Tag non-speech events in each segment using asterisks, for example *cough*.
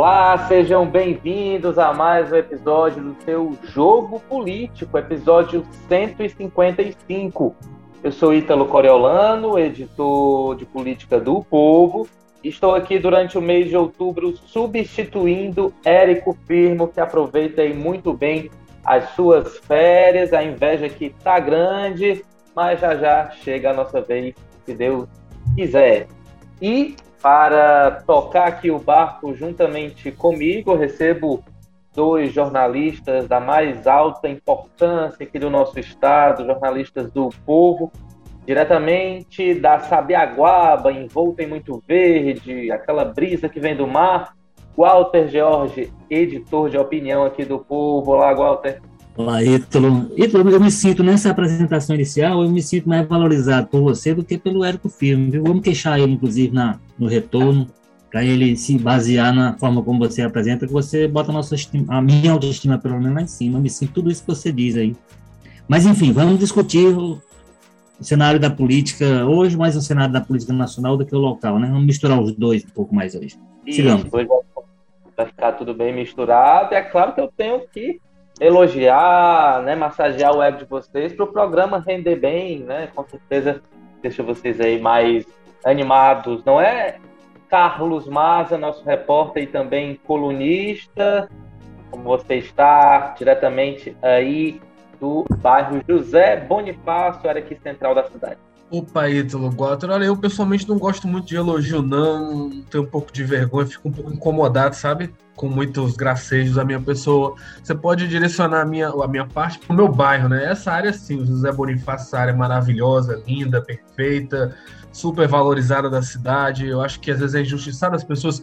Olá, sejam bem-vindos a mais um episódio do seu Jogo Político, episódio 155. Eu sou Ítalo Coriolano, editor de política do Povo. Estou aqui durante o mês de outubro substituindo Érico Firmo, que aproveita aí muito bem as suas férias. A inveja aqui está grande, mas já já chega a nossa vez, se Deus quiser. E para tocar aqui o barco juntamente comigo, recebo dois jornalistas da mais alta importância aqui do nosso estado, jornalistas do Povo, diretamente da Sabiaguaba, envolta em muito verde, aquela brisa que vem do mar. Walter George, editor de opinião aqui do Povo. Olá, Walter. Olá, Ítalo. Ítalo, eu me sinto nessa apresentação inicial, eu me sinto mais valorizado por você do que pelo Érico Filme, viu? Vamos queixar ele, inclusive, na, no retorno, para ele se basear na forma como você apresenta, que você bota a, nossa estima, a minha autoestima, pelo menos, lá em cima. Eu me sinto tudo isso que você diz aí. Mas, enfim, vamos discutir o, o cenário da política hoje, mais o cenário da política nacional do que o local, né? Vamos misturar os dois um pouco mais hoje. Sigamos. Isso, vai ficar tudo bem misturado. É claro que eu tenho que elogiar, né, massagear o ego de vocês para o programa render bem, né? Com certeza deixa vocês aí mais animados, não é? Carlos Maza, nosso repórter e também colunista, como você está diretamente aí do bairro José Bonifácio, área aqui central da cidade. Opa, Ítalo Gotter. Olha, eu pessoalmente não gosto muito de elogio, não. Tenho um pouco de vergonha, fico um pouco incomodado, sabe? Com muitos gracejos da minha pessoa. Você pode direcionar a minha, a minha parte para o meu bairro, né? Essa área, sim, o José Bonifácio, essa área maravilhosa, linda, perfeita, super valorizada da cidade. Eu acho que às vezes é injustiçado as pessoas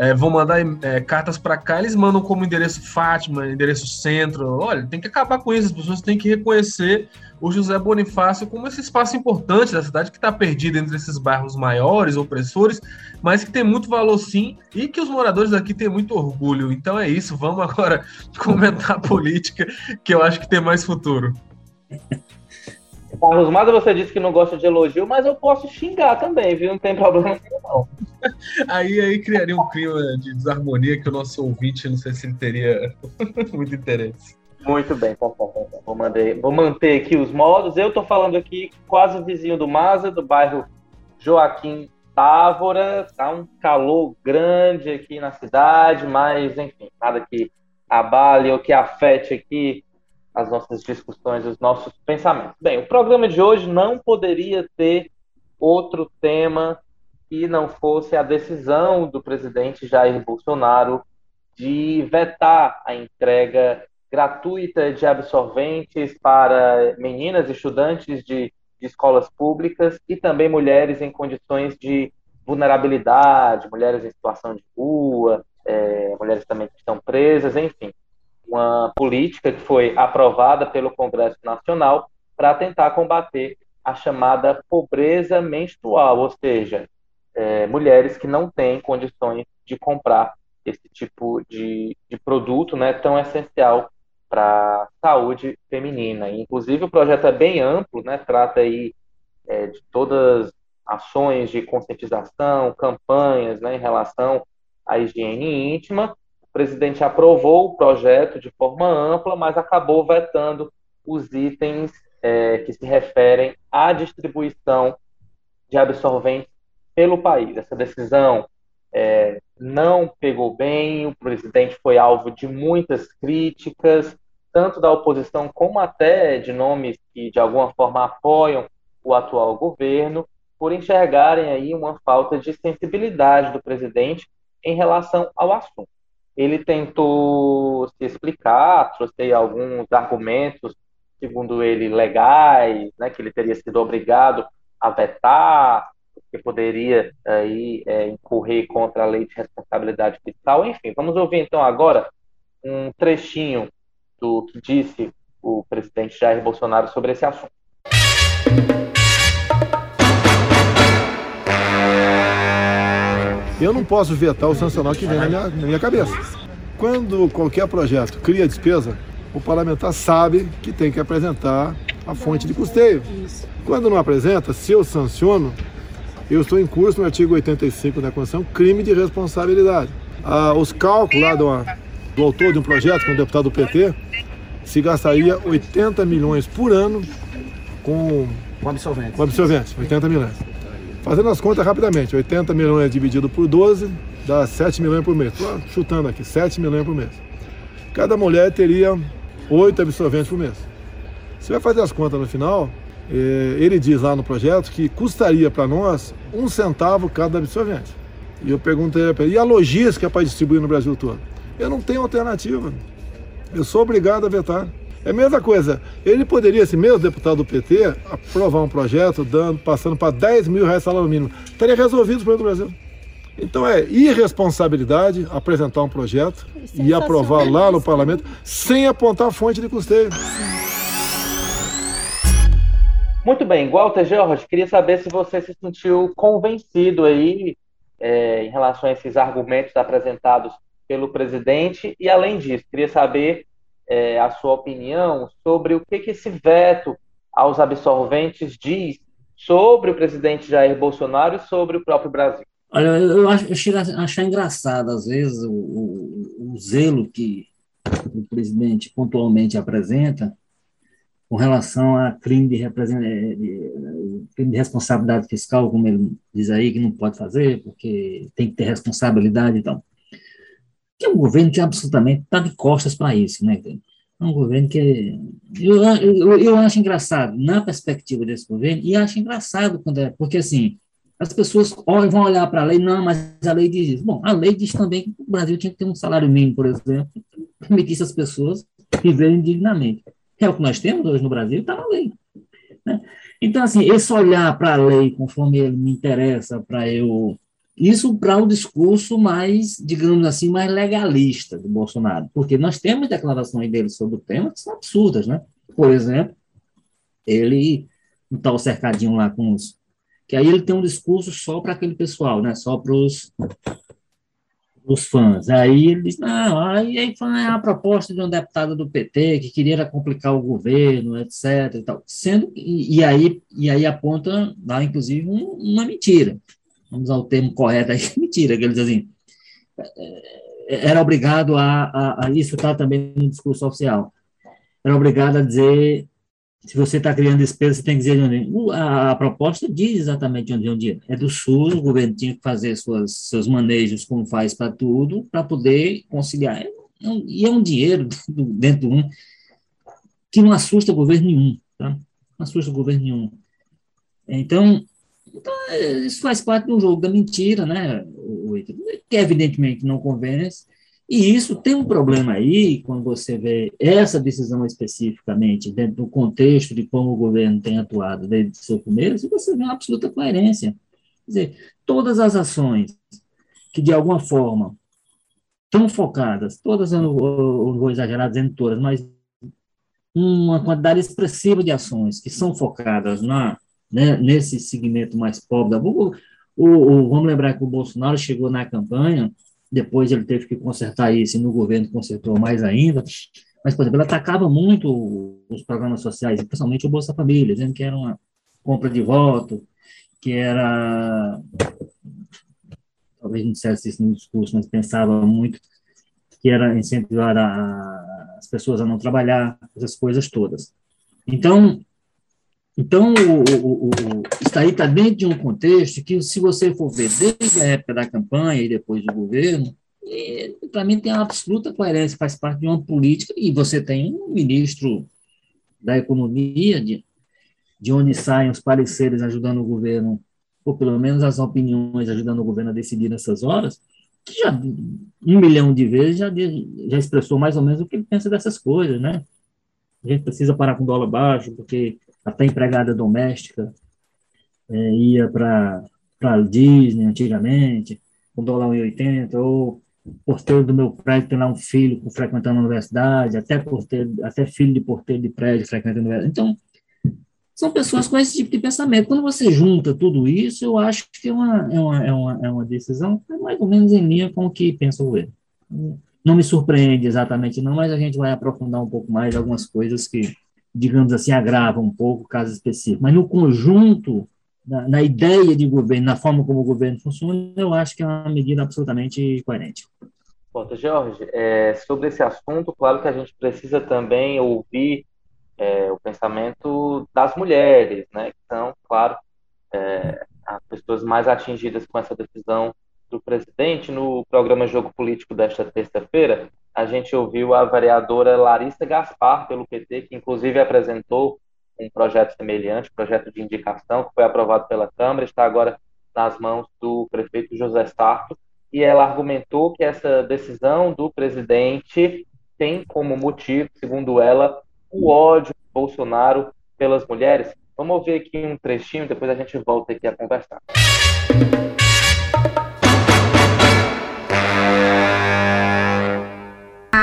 é, vão mandar é, cartas para cá, eles mandam como endereço Fátima, endereço centro. Olha, tem que acabar com isso, as pessoas têm que reconhecer o José Bonifácio como esse espaço importante da cidade que está perdido entre esses bairros maiores, opressores, mas que tem muito valor sim e que os moradores daqui têm muito orgulho. Então é isso, vamos agora *laughs* comentar a política, que eu acho que tem mais futuro. Carlos Maza, você disse que não gosta de elogio, mas eu posso xingar também, viu? Não tem problema não. *laughs* Aí, aí criaria um clima de desarmonia que o nosso ouvinte, não sei se ele teria *laughs* muito interesse. Muito bem, tá, tá, tá, vou, manter, vou manter aqui os modos. Eu estou falando aqui quase vizinho do Maza, do bairro Joaquim Távora. Tá um calor grande aqui na cidade, mas enfim, nada que abale ou que afete aqui as nossas discussões, os nossos pensamentos. Bem, o programa de hoje não poderia ter outro tema que não fosse a decisão do presidente Jair Bolsonaro de vetar a entrega gratuita de absorventes para meninas estudantes de, de escolas públicas e também mulheres em condições de vulnerabilidade, mulheres em situação de rua, é, mulheres também que estão presas, enfim, uma política que foi aprovada pelo Congresso Nacional para tentar combater a chamada pobreza menstrual, ou seja, é, mulheres que não têm condições de comprar esse tipo de, de produto né, tão essencial para a saúde feminina. Inclusive, o projeto é bem amplo, né? trata aí é, de todas ações de conscientização, campanhas né, em relação à higiene íntima. O presidente aprovou o projeto de forma ampla, mas acabou vetando os itens é, que se referem à distribuição de absorventes pelo país. Essa decisão é, não pegou bem, o presidente foi alvo de muitas críticas, tanto da oposição como até de nomes que de alguma forma apoiam o atual governo, por enxergarem aí uma falta de sensibilidade do presidente em relação ao assunto. Ele tentou se explicar, trouxe alguns argumentos, segundo ele, legais, né, que ele teria sido obrigado a vetar, que poderia aí é, incorrer contra a lei de responsabilidade fiscal. Enfim, vamos ouvir então agora um trechinho do que disse o presidente Jair Bolsonaro sobre esse assunto. Eu não posso vetar o sancional que vem na minha, na minha cabeça. Quando qualquer projeto cria despesa, o parlamentar sabe que tem que apresentar a fonte de custeio. Quando não apresenta, se eu sanciono, eu estou em curso no artigo 85 da Constituição, crime de responsabilidade. Ah, os cálculos lá do, do autor de um projeto, que é um deputado do PT, se gastaria 80 milhões por ano com, com absorvente. Com absorvente, 80 milhões. Fazendo as contas rapidamente, 80 milhões dividido por 12 dá 7 milhões por mês. Tô chutando aqui, 7 milhões por mês. Cada mulher teria 8 absorventes por mês. Você vai fazer as contas no final, eh, ele diz lá no projeto que custaria para nós um centavo cada absorvente. E eu perguntei para ele, e a logística para distribuir no Brasil todo? Eu não tenho alternativa. Eu sou obrigado a vetar. É a mesma coisa. Ele poderia, esse mesmo deputado do PT, aprovar um projeto dando, passando para 10 mil reais salário mínimo. Estaria resolvido o problema do Brasil. Então é irresponsabilidade apresentar um projeto e aprovar lá no parlamento sem apontar a fonte de custeio. Muito bem, Walter George, queria saber se você se sentiu convencido aí é, em relação a esses argumentos apresentados pelo presidente e além disso, queria saber é, a sua opinião sobre o que, que esse veto aos absorventes diz sobre o presidente Jair Bolsonaro e sobre o próprio Brasil. Olha, eu, acho, eu chego a achar engraçado, às vezes, o, o, o zelo que o presidente pontualmente apresenta com relação a crime de, de, crime de responsabilidade fiscal, como ele diz aí, que não pode fazer, porque tem que ter responsabilidade e tal. Que é um governo que absolutamente está de costas para isso, né? É um governo que. Eu, eu, eu acho engraçado, na perspectiva desse governo, e acho engraçado quando é. Porque, assim, as pessoas vão olhar para a lei, não, mas a lei diz. Bom, a lei diz também que o Brasil tinha que ter um salário mínimo, por exemplo, que permitisse as pessoas viverem dignamente. É o que nós temos hoje no Brasil, está na lei. Né? Então, assim, esse olhar para a lei conforme ele me interessa, para eu. Isso para um discurso mais, digamos assim, mais legalista do Bolsonaro, porque nós temos declarações dele sobre o tema que são absurdas, né? Por exemplo, ele não está cercadinho lá com os. Que aí ele tem um discurso só para aquele pessoal, né? Só para os fãs. Aí ele diz, não, aí, aí foi a proposta de um deputado do PT que queria complicar o governo, etc. E, tal. Sendo, e, e aí, e aí aponta lá, inclusive, um, uma mentira. Vamos ao termo correto aí, *laughs* mentira, que ele diz assim, é, era obrigado a, a, a isso está também no discurso oficial, era obrigado a dizer se você está criando despesa, você tem que dizer de onde. A, a proposta diz exatamente de onde é. É do SUS, o governo tinha que fazer suas, seus manejos, como faz para tudo, para poder conciliar. É e é um dinheiro *laughs* dentro de um que não assusta governo nenhum. Tá? Não assusta governo nenhum. Então, então, isso faz parte do jogo da mentira, né? Que evidentemente não convence, e isso tem um problema aí, quando você vê essa decisão especificamente, dentro do contexto de como o governo tem atuado desde o seu começo, você vê uma absoluta coerência. Quer dizer, todas as ações que, de alguma forma, estão focadas, todas, eu não vou exagerar dizendo todas, mas uma quantidade expressiva de ações que são focadas na, né, nesse segmento mais pobre da o, o, Vamos lembrar que o Bolsonaro chegou na campanha depois ele teve que consertar isso, e no governo consertou mais ainda. Mas, por exemplo, ele atacava muito os programas sociais, principalmente o Bolsa Família, dizendo que era uma compra de voto, que era. Talvez não dissesse isso no discurso, mas pensava muito que era incentivar a, as pessoas a não trabalhar, essas coisas todas. Então, então, o, o, o, isso aí está dentro de um contexto que, se você for ver desde a época da campanha e depois do governo, para mim tem uma absoluta coerência, faz parte de uma política, e você tem um ministro da economia, de, de onde saem os pareceres ajudando o governo, ou pelo menos as opiniões ajudando o governo a decidir nessas horas, que já um milhão de vezes já, já expressou mais ou menos o que ele pensa dessas coisas, né? A gente precisa parar com dólar baixo, porque até empregada doméstica é, ia para a Disney antigamente, com dólar 1,80, ou porteiro do meu prédio tem lá um filho frequentando a universidade, até, porteiro, até filho de porteiro de prédio frequentando a universidade. Então, são pessoas com esse tipo de pensamento. Quando você junta tudo isso, eu acho que é uma, é uma, é uma, é uma decisão é mais ou menos em linha com o que pensa o. Não me surpreende exatamente, não, mas a gente vai aprofundar um pouco mais algumas coisas que digamos assim, agrava um pouco o caso específico. Mas no conjunto, na, na, ideia de governo, na forma como o governo funciona, eu acho que é uma medida absolutamente coerente. Bom, Jorge, é, sobre esse assunto, claro que a gente precisa também ouvir é, o pensamento das mulheres, né, são, claro, é, as pessoas mais atingidas com essa decisão do presidente. No programa Jogo Político desta terça-feira, a gente ouviu a vereadora Larissa Gaspar, pelo PT, que inclusive apresentou um projeto semelhante, projeto de indicação, que foi aprovado pela Câmara, está agora nas mãos do prefeito José Sarto, e ela argumentou que essa decisão do presidente tem como motivo, segundo ela, o ódio de Bolsonaro pelas mulheres. Vamos ouvir aqui um trechinho, depois a gente volta aqui a conversar.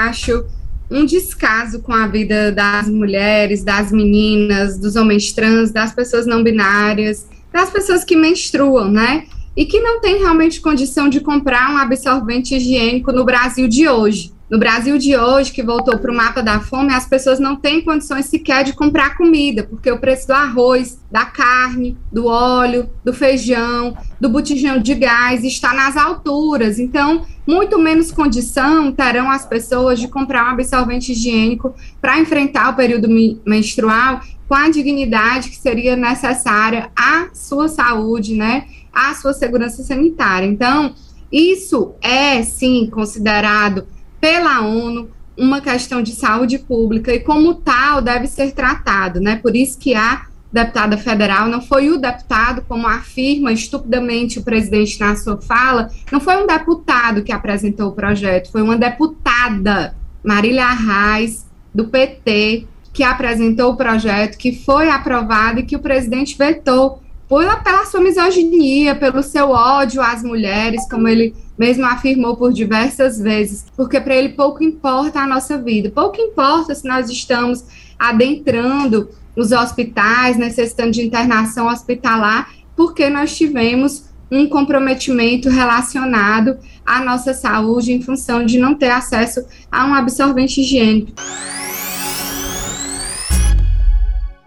Acho um descaso com a vida das mulheres, das meninas, dos homens trans, das pessoas não binárias, das pessoas que menstruam, né? E que não têm realmente condição de comprar um absorvente higiênico no Brasil de hoje. No Brasil de hoje, que voltou para o mapa da fome, as pessoas não têm condições sequer de comprar comida, porque o preço do arroz, da carne, do óleo, do feijão, do botijão de gás está nas alturas. Então, muito menos condição terão as pessoas de comprar um absorvente higiênico para enfrentar o período menstrual com a dignidade que seria necessária à sua saúde, né, à sua segurança sanitária. Então, isso é sim considerado pela ONU uma questão de saúde pública e como tal deve ser tratado, né? Por isso que a deputada federal não foi o deputado, como afirma estupidamente o presidente na sua fala, não foi um deputado que apresentou o projeto, foi uma deputada, Marília Arraes, do PT, que apresentou o projeto, que foi aprovado e que o presidente vetou pela, pela sua misoginia, pelo seu ódio às mulheres, como ele mesmo afirmou por diversas vezes, porque para ele pouco importa a nossa vida, pouco importa se nós estamos adentrando os hospitais, necessitando de internação hospitalar, porque nós tivemos um comprometimento relacionado à nossa saúde em função de não ter acesso a um absorvente higiênico.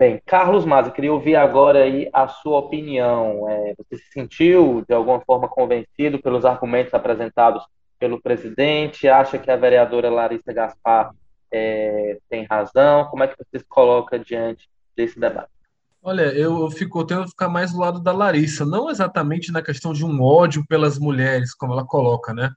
Bem, Carlos Maza, queria ouvir agora aí a sua opinião. É, você se sentiu, de alguma forma, convencido pelos argumentos apresentados pelo presidente? Acha que a vereadora Larissa Gaspar é, tem razão? Como é que você se coloca diante desse debate? Olha, eu fico tendo que ficar mais do lado da Larissa, não exatamente na questão de um ódio pelas mulheres, como ela coloca, né?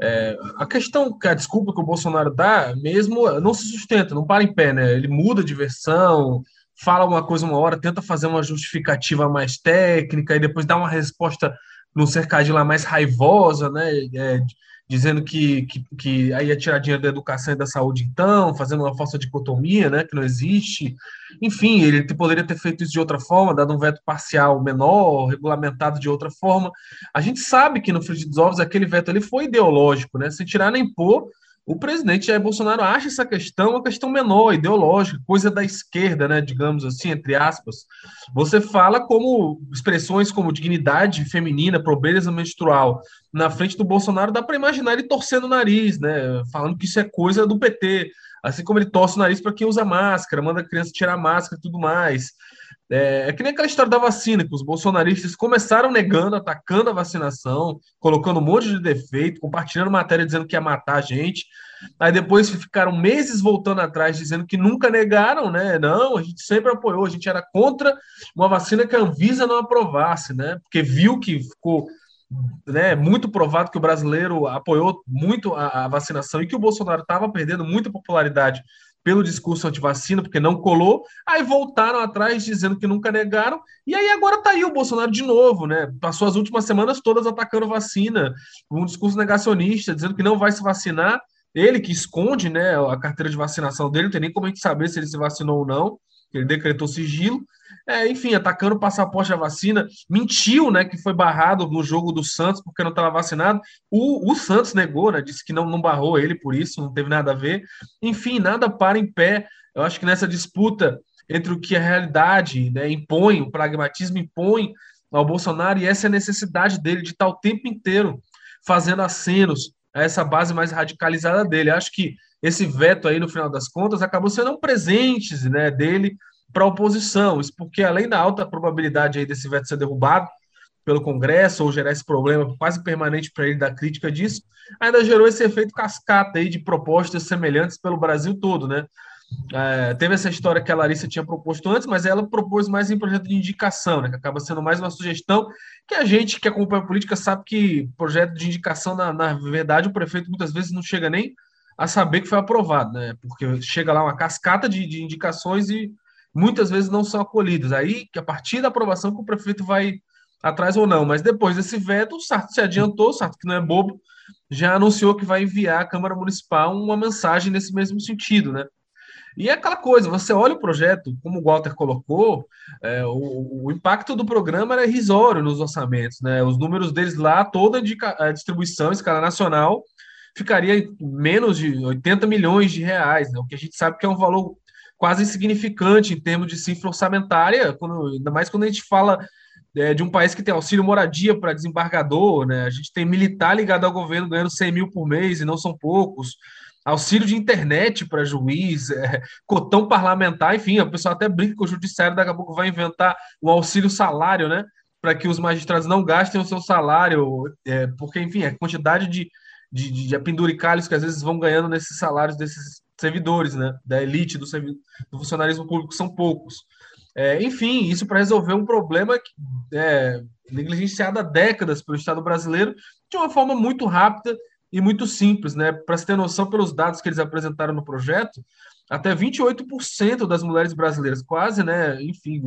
É, a questão, a desculpa que o Bolsonaro dá, mesmo não se sustenta, não para em pé, né? Ele muda de versão, fala uma coisa uma hora, tenta fazer uma justificativa mais técnica e depois dá uma resposta no cercadinho lá mais raivosa, né? É, dizendo que, que, que aí é tirar dinheiro da educação e da saúde, então, fazendo uma falsa dicotomia, né? Que não existe. Enfim, ele poderia ter feito isso de outra forma, dado um veto parcial menor, regulamentado de outra forma. A gente sabe que no Frigir dos Ovos aquele veto ali foi ideológico, né? Sem tirar nem pôr o presidente Jair Bolsonaro acha essa questão uma questão menor, ideológica, coisa da esquerda, né, digamos assim, entre aspas. Você fala como expressões como dignidade feminina, pobreza menstrual, na frente do Bolsonaro, dá para imaginar ele torcendo o nariz, né, falando que isso é coisa do PT, assim como ele torce o nariz para quem usa máscara, manda a criança tirar máscara e tudo mais. É, é, que nem aquela história da vacina, que os bolsonaristas começaram negando, atacando a vacinação, colocando um monte de defeito, compartilhando matéria dizendo que ia matar a gente. Aí depois ficaram meses voltando atrás, dizendo que nunca negaram, né? Não, a gente sempre apoiou, a gente era contra uma vacina que a Anvisa não aprovasse, né? Porque viu que ficou né, muito provado que o brasileiro apoiou muito a, a vacinação e que o Bolsonaro estava perdendo muita popularidade pelo discurso anti-vacina, porque não colou, aí voltaram atrás dizendo que nunca negaram, e aí agora tá aí o Bolsonaro de novo, né? Passou as últimas semanas todas atacando vacina, um discurso negacionista, dizendo que não vai se vacinar, ele que esconde né, a carteira de vacinação dele, não tem nem como a gente saber se ele se vacinou ou não, ele decretou sigilo, é, enfim, atacando o passaporte da vacina, mentiu, né, que foi barrado no jogo do Santos porque não estava vacinado. O, o Santos negou, né, disse que não, não barrou ele por isso, não teve nada a ver. Enfim, nada para em pé. Eu acho que nessa disputa entre o que a realidade né, impõe, o pragmatismo impõe ao Bolsonaro, e essa é a necessidade dele de estar o tempo inteiro fazendo acenos a essa base mais radicalizada dele. Acho que esse veto aí, no final das contas, acabou sendo um presente né, dele para a oposição. Isso porque, além da alta probabilidade aí desse veto ser derrubado pelo Congresso ou gerar esse problema quase permanente para ele da crítica disso, ainda gerou esse efeito cascata aí de propostas semelhantes pelo Brasil todo, né? É, teve essa história que a Larissa tinha proposto antes, mas ela propôs mais em projeto de indicação, né, que acaba sendo mais uma sugestão que a gente que acompanha a política sabe que projeto de indicação, na, na verdade, o prefeito muitas vezes não chega nem a saber que foi aprovado, né, porque chega lá uma cascata de, de indicações e muitas vezes não são acolhidas. Aí, que a partir da aprovação, que o prefeito vai atrás ou não. Mas depois desse veto, o Sarto se adiantou, o Sarto, que não é bobo, já anunciou que vai enviar à Câmara Municipal uma mensagem nesse mesmo sentido, né? E é aquela coisa, você olha o projeto, como o Walter colocou, é, o, o, impacto do programa era irrisório nos orçamentos, né? Os números deles lá, toda a distribuição escala nacional, ficaria menos de 80 milhões de reais, né? o que a gente sabe que é um valor quase insignificante em termos de cifra orçamentária, quando, ainda mais quando a gente fala é, de um país que tem auxílio moradia para desembargador, né? A gente tem militar ligado ao governo ganhando 100 mil por mês e não são poucos. Auxílio de internet para juiz, é, cotão parlamentar, enfim, a pessoa até brinca com o judiciário, daqui a pouco vai inventar o auxílio salário, né? Para que os magistrados não gastem o seu salário, é, porque, enfim, a quantidade de, de, de penduricalhos que às vezes vão ganhando nesses salários desses servidores, né? Da elite do, do funcionalismo público são poucos. É, enfim, isso para resolver um problema que é negligenciado há décadas pelo Estado brasileiro de uma forma muito rápida e muito simples, né? Para se ter noção, pelos dados que eles apresentaram no projeto, até 28% das mulheres brasileiras, quase, né? Enfim,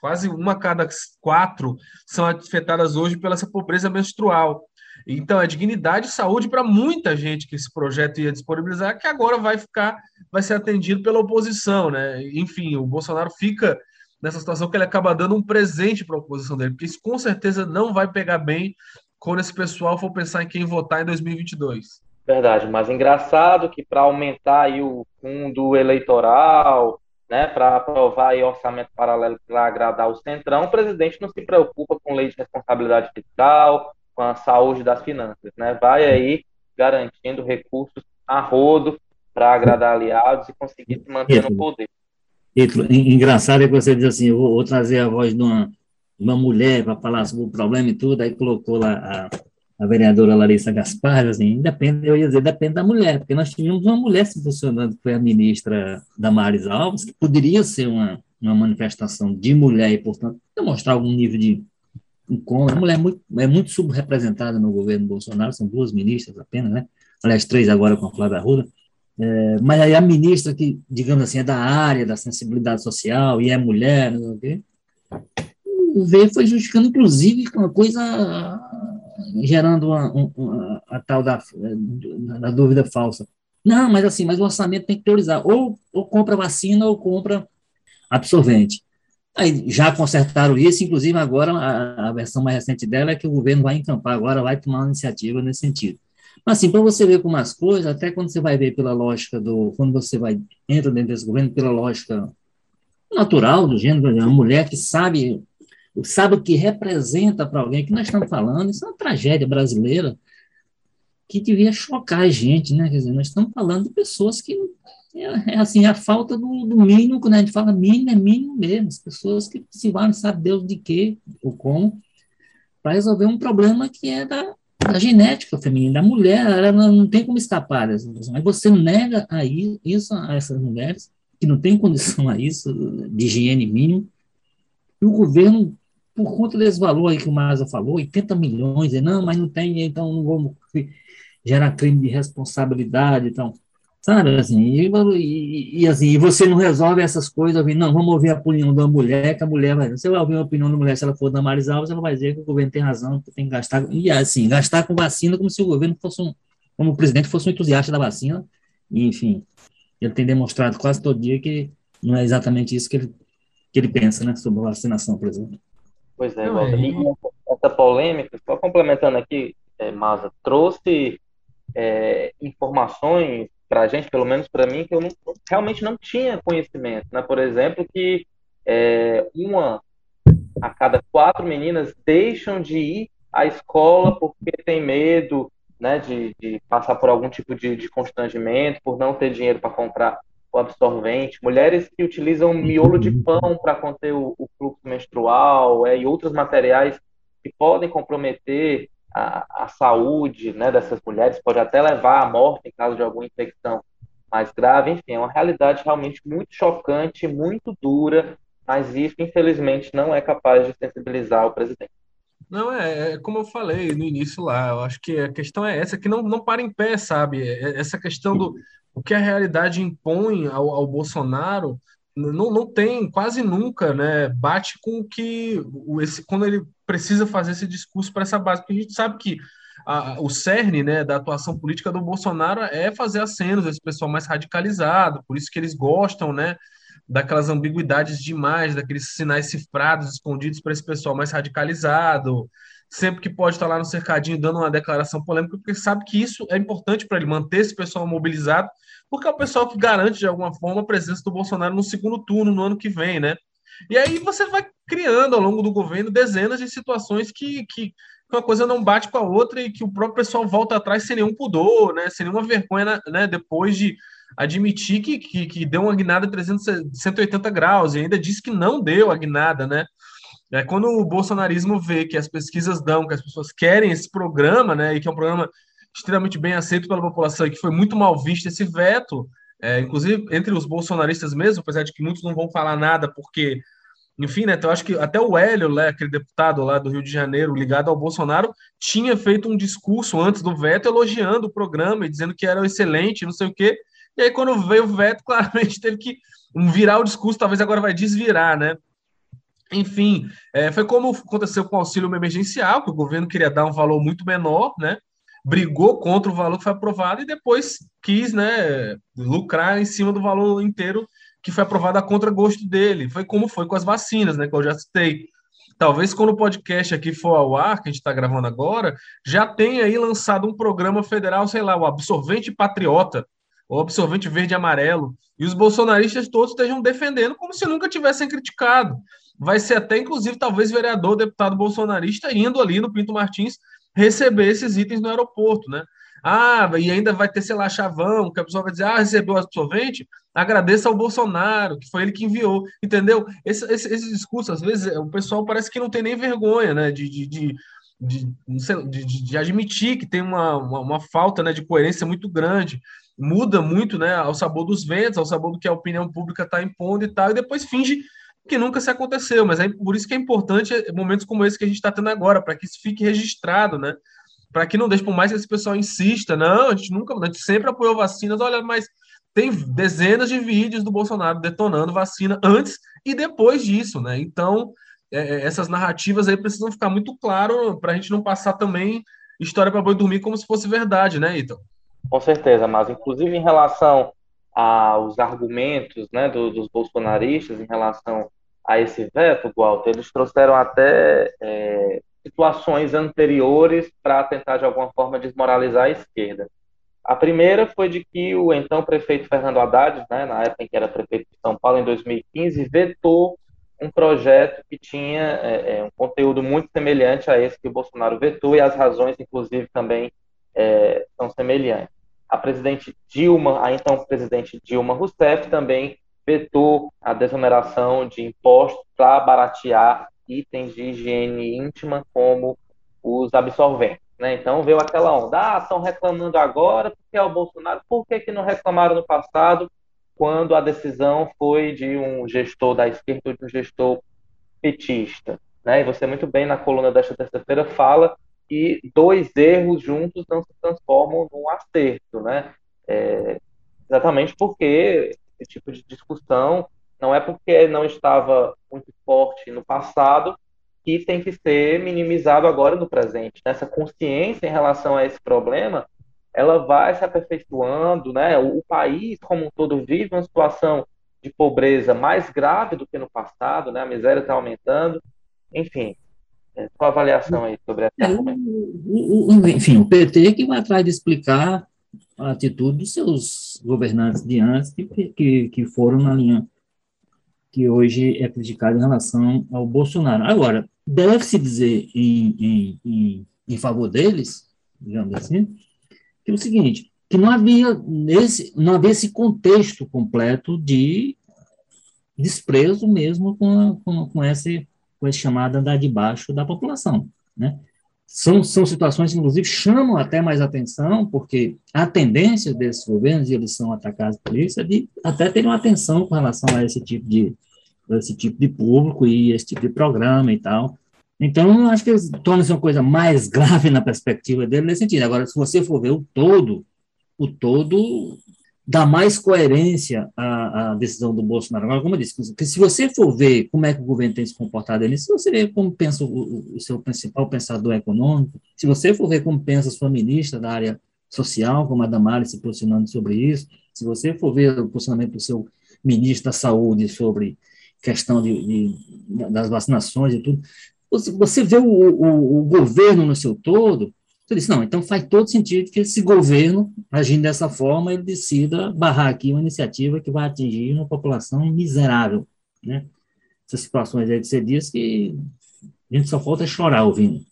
quase uma cada quatro são afetadas hoje pela essa pobreza menstrual. Então, é dignidade e saúde para muita gente que esse projeto ia disponibilizar, que agora vai ficar, vai ser atendido pela oposição, né? Enfim, o Bolsonaro fica nessa situação que ele acaba dando um presente para a oposição dele, porque isso com certeza não vai pegar bem quando esse pessoal for pensar em quem votar em 2022. Verdade, mas engraçado que para aumentar aí o fundo eleitoral, né, para aprovar aí orçamento paralelo para agradar o Centrão, o presidente não se preocupa com lei de responsabilidade fiscal, com a saúde das finanças, né? Vai aí garantindo recursos a rodo para agradar aliados e conseguir se manter no poder engraçado é que você diz assim, eu vou, trazer a voz de uma, uma mulher para falar sobre o problema e tudo, aí colocou lá a, a vereadora Larissa Gaspar, assim, depende, eu ia dizer, depende da mulher, porque nós tivemos uma mulher se posicionando, que foi a ministra Damares Alves, que poderia ser uma, uma manifestação de mulher e, portanto, demonstrar algum nível de incômodo. A mulher é muito, é muito subrepresentada no governo Bolsonaro, são duas ministras apenas, né? Aliás, três agora com a Flávia Arruda. É, mas aí a ministra, que, digamos assim, é da área da sensibilidade social e é mulher, não sei o quê, veio foi justificando, inclusive, uma coisa gerando uma, uma, a tal da, da dúvida falsa. Não, mas assim, mas o orçamento tem que priorizar. Ou, ou compra vacina ou compra absorvente. Aí já consertaram isso, inclusive agora a, a versão mais recente dela é que o governo vai encampar agora, vai tomar uma iniciativa nesse sentido. Mas, assim, para você ver como as coisas, até quando você vai ver pela lógica do. Quando você vai entra dentro desse governo, pela lógica natural do gênero, uma mulher que sabe, sabe o que representa para alguém, que nós estamos falando, isso é uma tragédia brasileira que devia chocar a gente, né? Quer dizer, nós estamos falando de pessoas que é, é assim, a falta do, do, mínimo, quando a gente fala mínimo, é mínimo mesmo, as pessoas que se valem, sabe Deus de quê ou como, para resolver um problema que é da, da genética feminina, da mulher, ela não tem como escapar dessa situação. Aí você nega a isso a essas mulheres, que não têm condição a isso, de higiene mínimo, e o governo, por conta desse valor aí que o Maza falou, 80 milhões, não, mas não tem, então não vamos gerar crime de responsabilidade, então Sabe, assim, e, e, e, assim, e você não resolve essas coisas, não, vamos ouvir a opinião da mulher, que a mulher vai, você vai ouvir a opinião da mulher, se ela for da Maris Alves, ela vai dizer que o governo tem razão, que tem que gastar, e assim, gastar com vacina como se o governo fosse um, como o presidente fosse um entusiasta da vacina, e, enfim, ele tem demonstrado quase todo dia que não é exatamente isso que ele, que ele pensa, né, sobre a vacinação, por exemplo. Pois é, Walter, e essa polêmica, só complementando aqui, é, Maza, trouxe é, informações para a gente, pelo menos para mim, que eu não, realmente não tinha conhecimento. Né? Por exemplo, que é, uma a cada quatro meninas deixam de ir à escola porque tem medo né, de, de passar por algum tipo de, de constrangimento, por não ter dinheiro para comprar o absorvente, mulheres que utilizam miolo de pão para conter o, o, fluxo menstrual é, e outros materiais que podem comprometer a, a saúde né, dessas mulheres, pode até levar à morte em caso de alguma infecção mais grave. Enfim, é uma realidade realmente muito chocante, muito dura, mas isso, infelizmente, não é capaz de sensibilizar o presidente. Não, é, é, como eu falei no início lá, eu acho que a questão é essa, que não, não para em pé, sabe? É, é essa questão do o que a realidade impõe ao, ao Bolsonaro não, não tem quase nunca, né? Bate com o que esse, quando ele precisa fazer esse discurso para essa base, porque a gente sabe que a, o cerne né, da atuação política do Bolsonaro é fazer acenos, esse pessoal mais radicalizado, por isso que eles gostam, né? daquelas ambiguidades demais, daqueles sinais cifrados escondidos para esse pessoal mais radicalizado, sempre que pode estar lá no cercadinho dando uma declaração polêmica, porque sabe que isso é importante para ele manter esse pessoal mobilizado, porque é o pessoal que garante de alguma forma a presença do Bolsonaro no segundo turno no ano que vem, né? E aí você vai criando ao longo do governo dezenas de situações que, que uma coisa não bate com a outra e que o próprio pessoal volta atrás sem nenhum pudor, né? Sem nenhuma vergonha, né? Depois de admitir que, que, que deu uma guinada 300, 180 graus e ainda disse que não deu a guinada, né? É, quando o bolsonarismo vê que as pesquisas dão, que as pessoas querem esse programa, né, e que é um programa extremamente bem aceito pela população e que foi muito mal visto esse veto, é, inclusive entre os bolsonaristas mesmo, apesar de que muitos não vão falar nada, porque, enfim, né, então eu acho que até o Hélio, né, aquele deputado lá do Rio de Janeiro, ligado ao Bolsonaro, tinha feito um discurso antes do veto elogiando o programa e dizendo que era excelente, não sei o quê, e aí, quando veio o veto, *laughs* claramente teve que virar o discurso, talvez agora vai desvirar, né? Enfim, é, foi como aconteceu com o auxílio emergencial, que o governo queria dar um valor muito menor, né? Brigou contra o valor que foi aprovado e depois quis, né, lucrar em cima do valor inteiro que foi aprovado a contragosto dele. Foi como foi com as vacinas, né, que eu já citei. Talvez quando o podcast aqui for ao ar, que a gente está gravando agora, já tenha aí lançado um programa federal, sei lá, o Absorvente Patriota, o absorvente verde e amarelo, e os bolsonaristas todos estejam defendendo como se nunca tivessem criticado. Vai ser até, inclusive, talvez vereador, deputado bolsonarista indo ali no Pinto Martins receber esses itens no aeroporto, né? Ah, e ainda vai ter, sei lá, chavão, que a pessoa vai dizer, ah, recebeu o absorvente, agradeça ao Bolsonaro, que foi ele que enviou, entendeu? Esse, esse, esse discurso, às vezes, o pessoal parece que não tem nem vergonha, né, de, de, de, de, de, de admitir que tem uma, uma, uma falta né, de coerência muito grande muda muito, né, ao sabor dos ventos, ao sabor do que a opinião pública está impondo e tal, e depois finge que nunca se aconteceu. Mas é por isso que é importante momentos como esse que a gente está tendo agora, para que isso fique registrado, né? Para que não deixe, por mais que esse pessoal insista, não, a gente nunca, a gente sempre apoiou vacinas, olha, mas tem dezenas de vídeos do Bolsonaro detonando vacina antes e depois disso, né? Então, é, é essas narrativas aí precisam ficar muito claro para a gente não passar também história para boi dormir como se fosse verdade, né, Então. Com certeza, mas inclusive em relação aos argumentos né, do, dos bolsonaristas em relação a esse veto, Walter, eles trouxeram até é, situações anteriores para tentar de alguma forma desmoralizar a esquerda. A primeira foi de que o então prefeito Fernando Haddad, né, na época em que era prefeito de São Paulo, em 2015, vetou um projeto que tinha é, é, um conteúdo muito semelhante a esse que o Bolsonaro vetou, e as razões, inclusive, também é, são semelhantes. A presidente Dilma, a então presidente Dilma Rousseff, também vetou a desoneração de impostos para baratear itens de higiene íntima, como os absorventes. Né? Então veio aquela onda, ah, estão reclamando agora porque é o Bolsonaro, por que, que não reclamaram no passado, quando a decisão foi de um gestor da esquerda ou de um gestor petista? Né? E você muito bem na coluna desta terça-feira fala que dois erros juntos não se transformam num acerto, né? É, exatamente porque esse tipo de discussão não é porque não estava muito forte no passado que tem que ser minimizado agora no presente. Essa consciência em relação a esse problema, ela vai se aperfeiçoando, né? O país como um todo vive uma situação de pobreza mais grave do que no passado, né? A miséria está aumentando. Enfim, é, qual a avaliação aí sobre essa é, Enfim, o PT que vai atrás de explicar a atitude dos seus governantes de antes que, que, que foram na linha que hoje é criticada em relação ao Bolsonaro. Agora, deve-se dizer em, em, em, em favor deles, digamos assim, que é o seguinte, que não havia esse, não havia esse contexto completo de desprezo mesmo com, com, com, esse, com esse chamado andar de baixo da população, né? São, são situações que, inclusive, chamam até mais atenção, porque a tendência desses governos, e eles são atacados por isso, é de até terem uma atenção com relação a esse tipo de, esse tipo de público e esse tipo de programa e tal. Então, acho que torna-se uma coisa mais grave na perspectiva dele nesse sentido. Agora, se você for ver o todo, o todo dá mais coerência à, à, decisão do Bolsonaro. Agora, como eu disse, que se você for ver como é que o governo tem se comportado nisso, se você ver como pensa o, o, seu principal pensador econômico, se você for ver como pensa a sua ministra da área social, como a Damares se posicionando sobre isso, se você for ver o posicionamento do seu ministro da Saúde sobre questão de, de das vacinações e tudo, você vê o, o, o governo no seu todo, eu disse, não, então faz todo sentido que esse governo, agindo dessa forma, ele decida barrar aqui uma iniciativa que vai atingir uma população miserável, né? Essas situações aí que você disse que a gente só falta chorar ouvindo.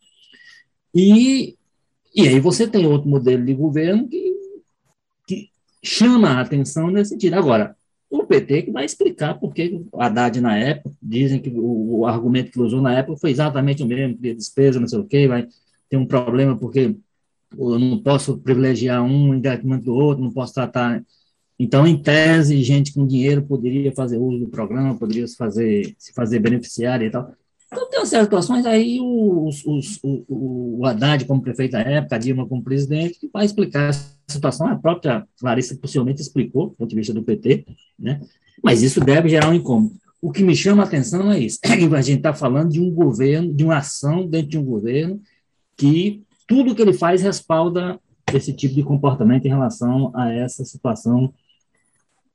E, e aí você tem outro modelo de governo que, que chama a atenção nesse sentido. Agora, o PT que vai explicar por que o Haddad, na época, dizem que o, o argumento que usou na época foi exatamente o mesmo, que despesa, não sei o quê, vai tem um problema porque eu não posso privilegiar um em detrimento do outro, não posso tratar. Então, em tese, gente com dinheiro poderia fazer uso do programa, poderia se fazer, se fazer beneficiário e tal. Então, tem certas situações aí, os, os, o, o Haddad como prefeito da época, a Dilma como presidente, que vai explicar a situação. A própria Larissa possivelmente explicou, do ponto de vista do PT, né? mas isso deve gerar um incômodo. O que me chama a atenção é isso. *clears throat* A gente está falando de um governo, de uma ação dentro de um governo que tudo que ele faz respalda esse tipo de comportamento em relação a essa situação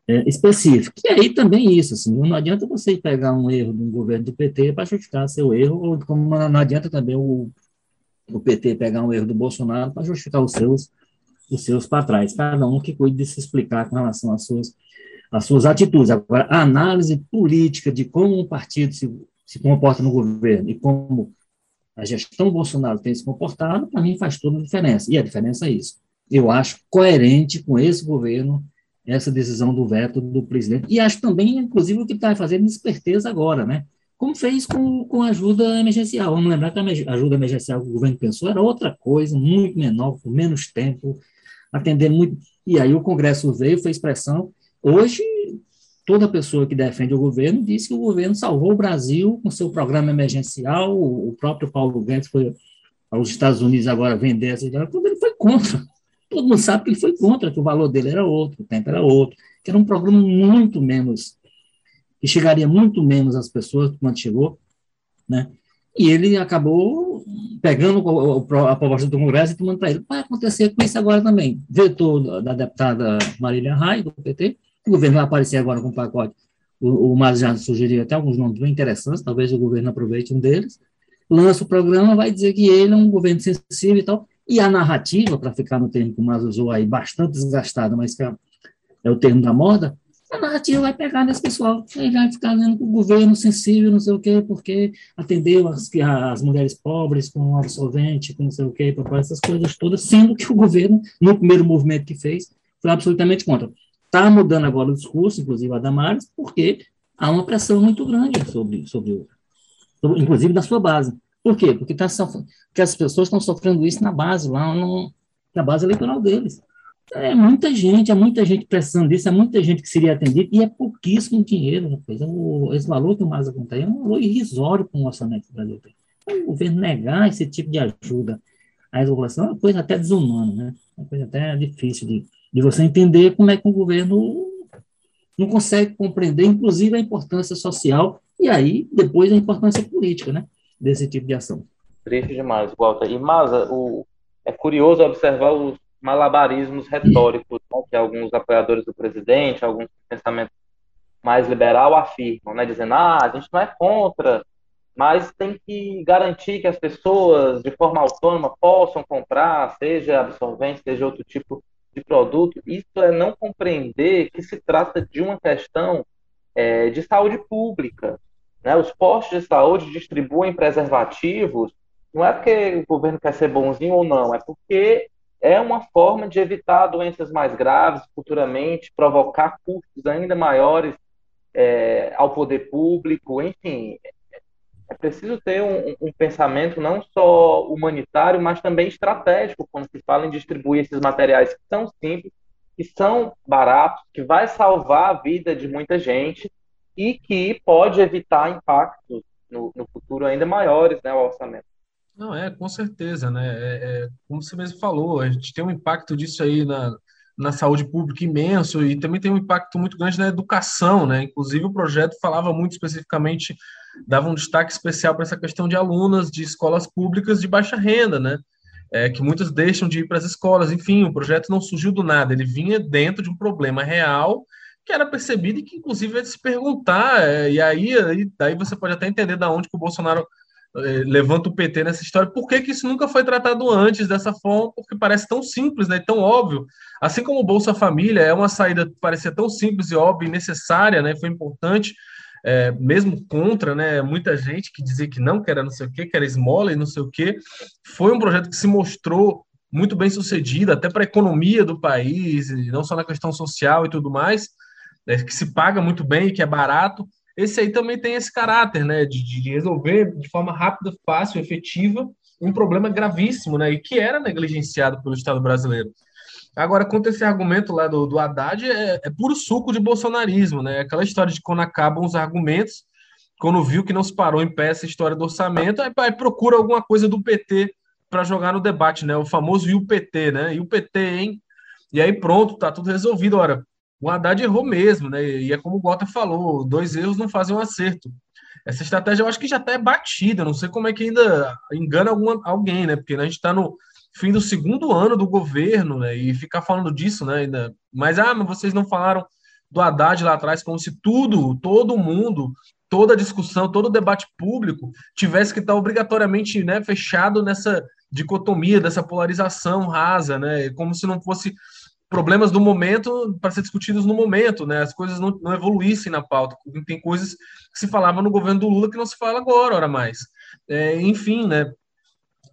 é, específica. E aí também isso, assim, não adianta você pegar um erro de um governo do PT para justificar seu erro, ou como não adianta também o, o PT pegar um erro do Bolsonaro para justificar os seus os seus para trás. Cada um que cuide de se explicar com relação às suas, às suas atitudes. Agora, a análise política de como um partido se, se comporta no governo e como a gestão Bolsonaro tem se comportado, para mim faz toda a diferença. E a diferença é isso. Eu acho coerente com esse governo essa decisão do veto do presidente. E acho também, inclusive, o que está fazendo esperteza agora, né? Como fez com, com ajuda emergencial. Vamos lembrar que a ajuda emergencial que o governo pensou era outra coisa, muito menor, com menos tempo, atendendo muito. E aí o Congresso veio, fez pressão. Hoje, toda pessoa que defende o governo disse que o governo salvou o Brasil com seu programa emergencial. O próprio Paulo Guedes foi aos Estados Unidos agora vender essa ideia, quando ele foi contra. Todo mundo sabe que ele foi contra, que o valor dele era outro, o tempo era outro, que era um programa muito menos, que chegaria muito menos às pessoas quando chegou, né? E ele acabou pegando a proposta do Congresso e tomando para ele. Vai acontecer com isso agora também. Vetor da deputada Marília Rai, do PT, o governo vai aparecer agora com um pacote. O, o Mas já sugeriu até alguns nomes bem interessantes, talvez o governo aproveite um deles. Lança o programa, vai dizer que ele é um governo sensível e tal. E a narrativa, para ficar no termo que o Mas usou aí, bastante desgastada, mas que é, é o termo da moda, a narrativa vai pegar nesse pessoal. Ele vai ficar dizendo que o governo sensível, não sei o quê, porque atendeu as, as mulheres pobres com absolvente, com não sei o quê, essas coisas todas, sendo que o governo, no primeiro movimento que fez, foi absolutamente contra. Está mudando agora o discurso, inclusive a Damares, porque há uma pressão muito grande sobre, sobre, sobre inclusive da sua base. Por quê? Porque, tá porque as pessoas estão sofrendo isso na base, lá no, na base eleitoral deles. É muita gente, é muita gente precisando disso, é muita gente que seria atendida, e é pouquíssimo dinheiro. O, esse valor que o Maza conta aí é um valor irrisório para o orçamento do Brasil. Então, o governo negar esse tipo de ajuda à população é uma coisa até desumana, né? É uma coisa até difícil de, de você entender como é que o governo não consegue compreender, inclusive, a importância social e aí, depois, a importância política, né, desse tipo de ação. Triste demais, Walter. E, Maza, o, é curioso observar os malabarismos retóricos né, que alguns apoiadores do presidente, alguns pensamentos mais liberal afirmam, né, dizendo, ah, a gente não é contra, mas tem que garantir que as pessoas, de forma autônoma, possam comprar, seja absorvente, seja outro tipo de produto, isso é não compreender que se trata de uma questão é, de saúde pública. Né? Os postos de saúde distribuem preservativos, não é porque o governo quer ser bonzinho ou não, é porque é uma forma de evitar doenças mais graves futuramente, provocar custos ainda maiores é, ao poder público, enfim. É preciso ter um, um, pensamento não só humanitário, mas também estratégico quando se fala em distribuir esses materiais que são simples, que são baratos, que vai salvar a vida de muita gente e que pode evitar impactos no, no futuro ainda maiores, né, orçamento. Não, é, com certeza, né? É, é, como você mesmo falou, a gente tem um impacto disso aí na, na saúde pública imenso e também tem um impacto muito grande na educação, né? Inclusive o projeto falava muito especificamente, dava um destaque especial para essa questão de alunas de escolas públicas de baixa renda, né? É, que muitas deixam de ir para as escolas. Enfim, o projeto não surgiu do nada, ele vinha dentro de um problema real que era percebido e que inclusive é se perguntar, é, e aí, aí daí você pode até entender da onde que o Bolsonaro levanta o PT nessa história, por que, que isso nunca foi tratado antes dessa forma? Porque parece tão simples, né, tão óbvio. Assim como o Bolsa Família é uma saída que parecia tão simples e óbvia e necessária, né, foi importante, é, mesmo contra, né, muita gente que dizia que não, que era não sei o quê, que era esmola e não sei o quê, foi um projeto que se mostrou muito bem sucedido, até para a economia do país, não só na questão social e tudo mais, né, que se paga muito bem e que é barato, esse aí também tem esse caráter, né, de, de resolver de forma rápida, fácil, efetiva, um problema gravíssimo, né, e que era negligenciado pelo Estado brasileiro. Agora, quanto a esse argumento lá do, do Haddad, é, é puro suco de bolsonarismo, né, aquela história de quando acabam os argumentos, quando viu que não se parou em pé essa história do orçamento, aí, aí procura alguma coisa do PT para jogar no debate, né, o famoso e o PT, né, e o PT, hein, e aí pronto, tá tudo resolvido. Ora, o Haddad errou mesmo, né? E é como o Gota falou, dois erros não fazem um acerto. Essa estratégia eu acho que já até é batida, não sei como é que ainda engana alguma, alguém, né? Porque a gente está no fim do segundo ano do governo, né? E ficar falando disso, né? Ainda, mas, ah, mas vocês não falaram do Haddad lá atrás, como se tudo, todo mundo, toda discussão, todo debate público tivesse que estar obrigatoriamente né, fechado nessa dicotomia, dessa polarização rasa, né? Como se não fosse problemas do momento para ser discutidos no momento, né? As coisas não, não, evoluíssem na pauta. Tem coisas que se falava no governo do Lula que não se fala agora, ora mais. É, enfim, né?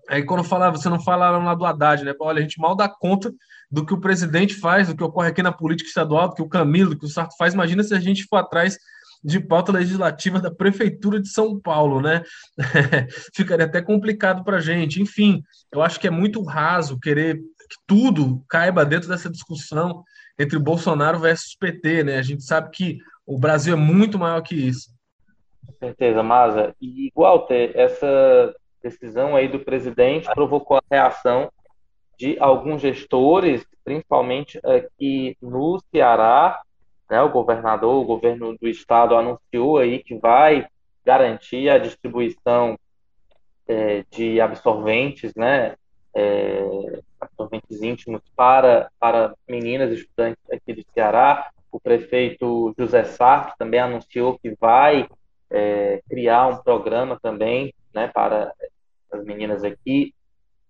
Aí quando falava, você não falaram lá do Haddad, né? Olha, a gente mal dá conta do que o presidente faz, do que ocorre aqui na política estadual, do que o Camilo, do que o Sarto faz. Imagina se a gente for atrás de pauta legislativa da Prefeitura de São Paulo, né? *laughs* Ficaria até complicado para a gente. Enfim, eu acho que é muito raso querer que tudo caiba dentro dessa discussão entre Bolsonaro versus PT, né? A gente sabe que o Brasil é muito maior que isso. Com certeza, Maza. E, Walter, essa decisão aí do presidente provocou a reação de alguns gestores, principalmente aqui no Ceará, né? O governador, o governo do estado anunciou aí que vai garantir a distribuição é, de absorventes, né? É, absorventes íntimos para, para meninas estudantes aqui do Ceará. O prefeito José Sarto também anunciou que vai é, criar um programa também né, para as meninas aqui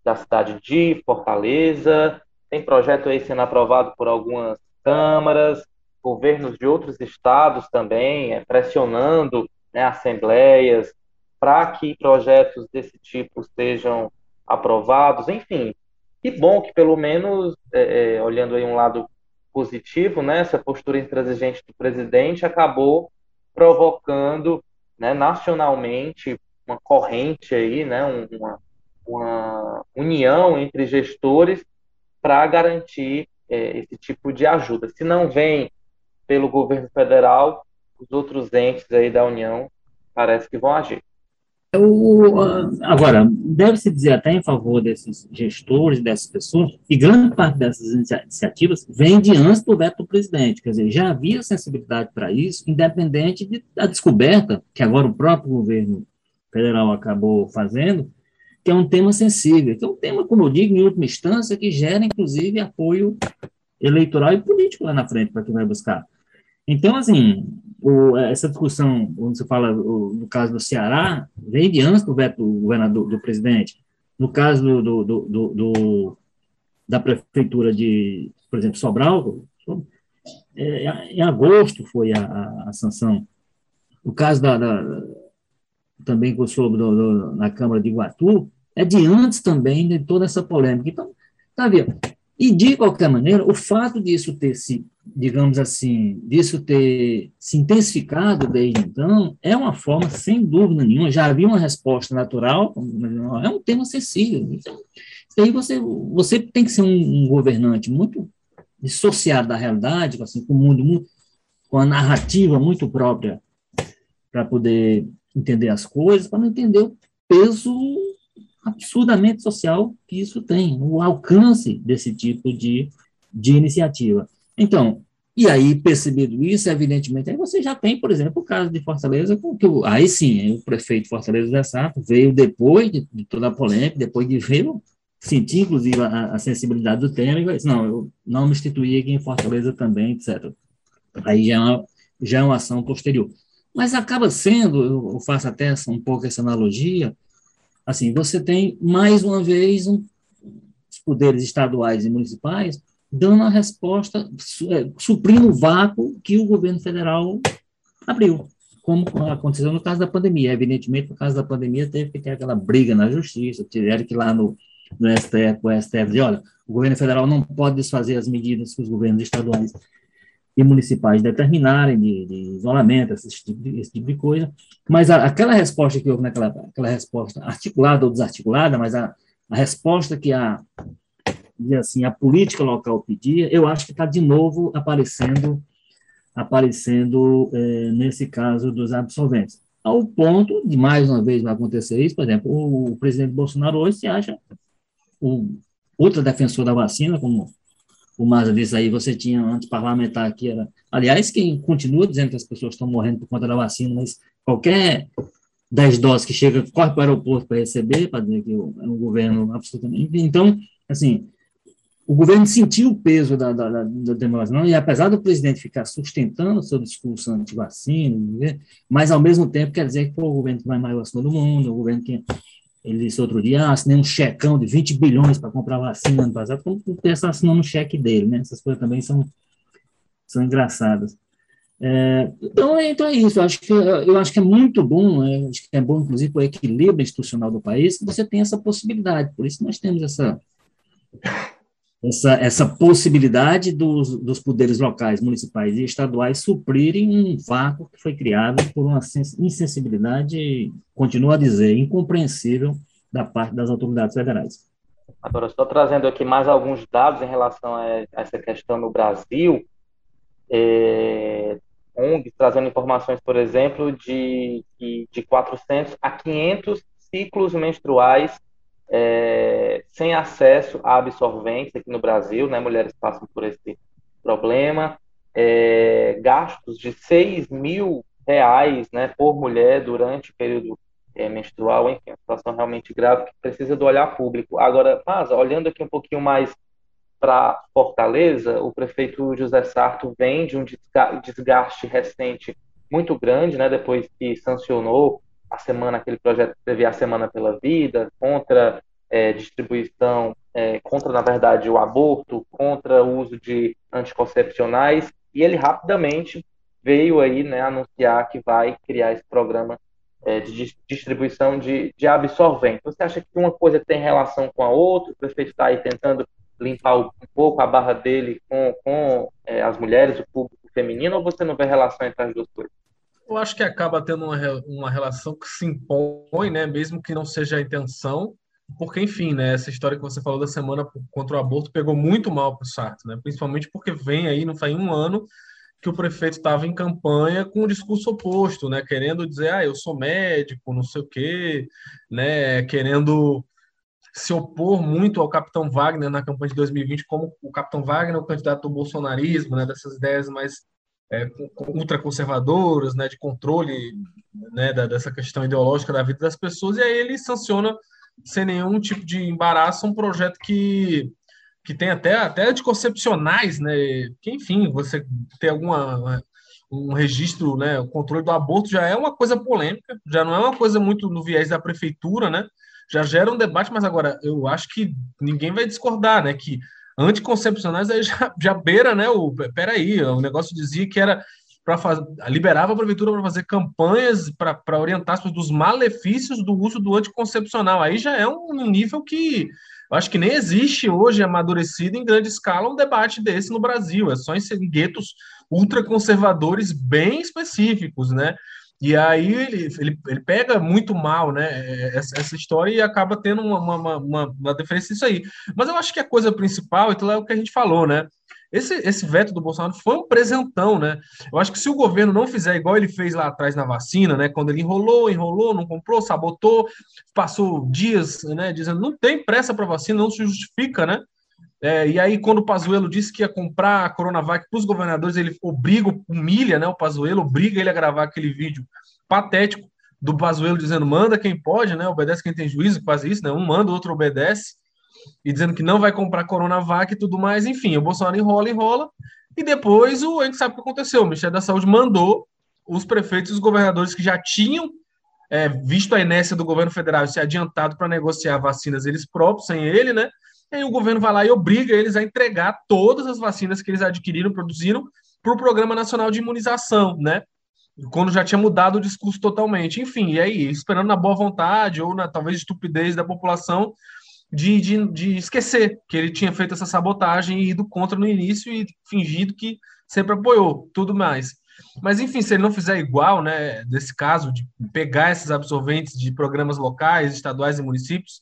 da cidade de Fortaleza. Tem projeto aí sendo aprovado por algumas câmaras, governos de outros estados também, é, pressionando né, assembleias para que projetos desse tipo sejam aprovados. Enfim, que bom que pelo menos, é, é, olhando aí um lado positivo, né, essa postura intransigente do presidente acabou provocando né, nacionalmente uma corrente aí, né, uma, uma união entre gestores para garantir é, esse tipo de ajuda. Se não vem pelo governo federal, os outros entes aí da União parece que vão agir. O, agora, deve-se dizer até em favor desses gestores, dessas pessoas, que grande parte dessas iniciativas vem de antes do veto do presidente. Quer dizer, já havia sensibilidade para isso, independente de, da descoberta que agora o próprio governo federal acabou fazendo, que é um tema sensível, que é um tema, como eu digo, em última instância, que gera, inclusive, apoio eleitoral e político lá na frente para quem vai buscar. Então, assim, o, essa discussão, quando você fala o, no caso do Ceará, vem de antes do veto do governador, do presidente. No caso do, do, do, do da prefeitura de, por exemplo, Sobral, é, em agosto foi a, a, a, sanção. No caso da, da também que eu soube do, do, na Câmara de Iguatu, é de antes também de toda essa polêmica. Então, tá vendo? E, de qualquer maneira, o fato disso ter se, digamos assim, disso ter se intensificado desde então, é uma forma, sem dúvida nenhuma, já havia uma resposta natural, é um tema sensível. Então, aí você, você tem que ser um, um governante muito dissociado da realidade, assim, com o mundo muito, com a narrativa muito própria para poder entender as coisas, para não entender o peso absurdamente social que isso tem, o alcance desse tipo de, de iniciativa. Então, e aí, percebido isso, evidentemente, aí você já tem, por exemplo, o caso de Fortaleza, que aí sim, o prefeito Fortaleza da Sato veio depois de, de, toda a polêmica, depois de ver, sentir, inclusive, a, a sensibilidade do tema, e disse, não, eu não me instituí aqui em Fortaleza também, etc. Aí já é uma, já é uma ação posterior. Mas acaba sendo, eu faço até um pouco essa analogia, assim, você tem, mais uma vez, um, os poderes estaduais e municipais dando a resposta, é, suprindo o vácuo que o governo federal abriu, como aconteceu no caso da pandemia. Evidentemente, no caso da pandemia, teve que ter aquela briga na justiça, tiveram que ir lá no, no STF, o STF dizer, olha, o governo federal não pode desfazer as medidas que os governos estaduais e municipais determinarem de, de isolamento, esse tipo de, esse tipo de coisa, mas a, aquela resposta que houve naquela aquela resposta articulada ou desarticulada, mas a, a resposta que a assim a política local pedia, eu acho que está de novo aparecendo aparecendo é, nesse caso dos absolventes. Ao ponto de, mais uma vez, vai acontecer isso, por exemplo, o, o presidente Bolsonaro hoje se acha o outro defensor da vacina, como o Maza disse aí, você tinha antes parlamentar que era. Aliás, quem continua dizendo que as pessoas estão morrendo por conta da vacina, mas qualquer 10 doses que chega, corre para o aeroporto para receber, para dizer que é um governo absolutamente. Então, assim, o governo sentiu o peso da, da, da, e apesar do presidente ficar sustentando o seu discurso anti-vacina, né, mas ao mesmo tempo quer dizer que foi o governo que vai mais vacina do mundo, o governo que ele disse outro dia, ah, assinei um checão de 20 bilhões para comprar vacina ano passado, como pensar assinando um cheque dele, né? Essas coisas também são, são engraçadas. É, então, é, então é isso, eu acho que, eu acho que é muito bom, é, acho que é bom, inclusive, para o equilíbrio institucional do país, que você tem essa possibilidade, por isso nós temos essa, essa, essa possibilidade dos, dos poderes locais, municipais e estaduais suprirem um vácuo que foi criado por uma insensibilidade, continuo a dizer, incompreensível da parte das autoridades federais. Agora, estou trazendo aqui mais alguns dados em relação a essa questão no Brasil. É, ONG trazendo informações, por exemplo, de, de 400 a 500 ciclos menstruais é, sem acesso a absorventes aqui no Brasil, né? Mulheres passam por esse problema. É, gastos de 6 mil reais né, por mulher durante o período é, menstrual, enfim, uma situação realmente grave que precisa do olhar público. Agora, mas olhando aqui um pouquinho mais para Fortaleza, o prefeito José Sarto vem de um desgaste recente muito grande, né, depois que sancionou a semana, aquele projeto que teve a Semana pela Vida, contra é, distribuição, é, contra, na verdade, o aborto, contra o uso de anticoncepcionais, e ele rapidamente veio aí né, anunciar que vai criar esse programa é, de distribuição de, de absorvente. Você acha que uma coisa tem relação com a outra? O prefeito está aí tentando limpar um pouco a barra dele com, com é, as mulheres, o público feminino, ou você não vê relação entre as duas coisas? Eu acho que acaba tendo uma, uma relação que se impõe, né, mesmo que não seja a intenção, porque, enfim, né, essa história que você falou da semana contra o aborto pegou muito mal para o Sarto, né, principalmente porque vem aí, não faz um ano, que o prefeito estava em campanha com um discurso oposto, né, querendo dizer, ah, eu sou médico, não sei o quê, né, querendo se opor muito ao Capitão Wagner na campanha de 2020, como o Capitão Wagner, o candidato do bolsonarismo, né, dessas ideias mais é, ultraconservadoras, né, de controle né, da, dessa questão ideológica da vida das pessoas, e aí ele sanciona sem nenhum tipo de embaraço um projeto que, que tem até, até anticoncepcionais, né, que enfim, você ter alguma um registro, né, o controle do aborto já é uma coisa polêmica, já não é uma coisa muito no viés da prefeitura, né, já gera um debate, mas agora eu acho que ninguém vai discordar, né, que anticoncepcionais aí já, já beira, né? O, peraí, o negócio dizia que era para liberava a prefeitura para fazer campanhas para orientar as pessoas dos malefícios do uso do anticoncepcional. Aí já é um nível que Eu acho que nem existe hoje amadurecido em grande escala um debate desse no Brasil. É só em guetos ultraconservadores bem específicos, né? E aí ele, ele, ele pega muito mal, né, essa, essa história e acaba tendo uma, uma, uma, uma diferença nisso aí. Mas eu acho que a coisa principal, então é o que a gente falou, né? Esse, esse veto do Bolsonaro foi um presentão, né? Eu acho que se o governo não fizer igual ele fez lá atrás na vacina, né? Quando ele enrolou, enrolou, não comprou, sabotou, passou dias, né? Dizendo não tem pressa para vacina, não se justifica, né? É, e aí, quando o Pazuello disse que ia comprar a Coronavac para os governadores, ele obriga, humilha, né? O Pazuello obriga ele a gravar aquele vídeo patético do Pazuello dizendo manda quem pode, né? Obedece quem tem juízo, faz isso, né? Um manda, o outro obedece e dizendo que não vai comprar Coronavac e tudo mais. Enfim, o Bolsonaro enrola, enrola. E depois o, a gente sabe o que aconteceu. O Ministério da Saúde mandou os prefeitos e os governadores que já tinham é, visto a inércia do governo federal se adiantado para negociar vacinas eles próprios, sem ele, né? E aí o governo vai lá e obriga eles a entregar todas as vacinas que eles adquiriram, produziram, para o Programa Nacional de Imunização, né? Quando já tinha mudado o discurso totalmente. Enfim, e aí, esperando na boa vontade ou na talvez estupidez da população, de, de, de esquecer que ele tinha feito essa sabotagem e ido contra no início e fingido que sempre apoiou, tudo mais. Mas, enfim, se ele não fizer igual, né, desse caso, de pegar esses absorventes de programas locais, estaduais e municípios,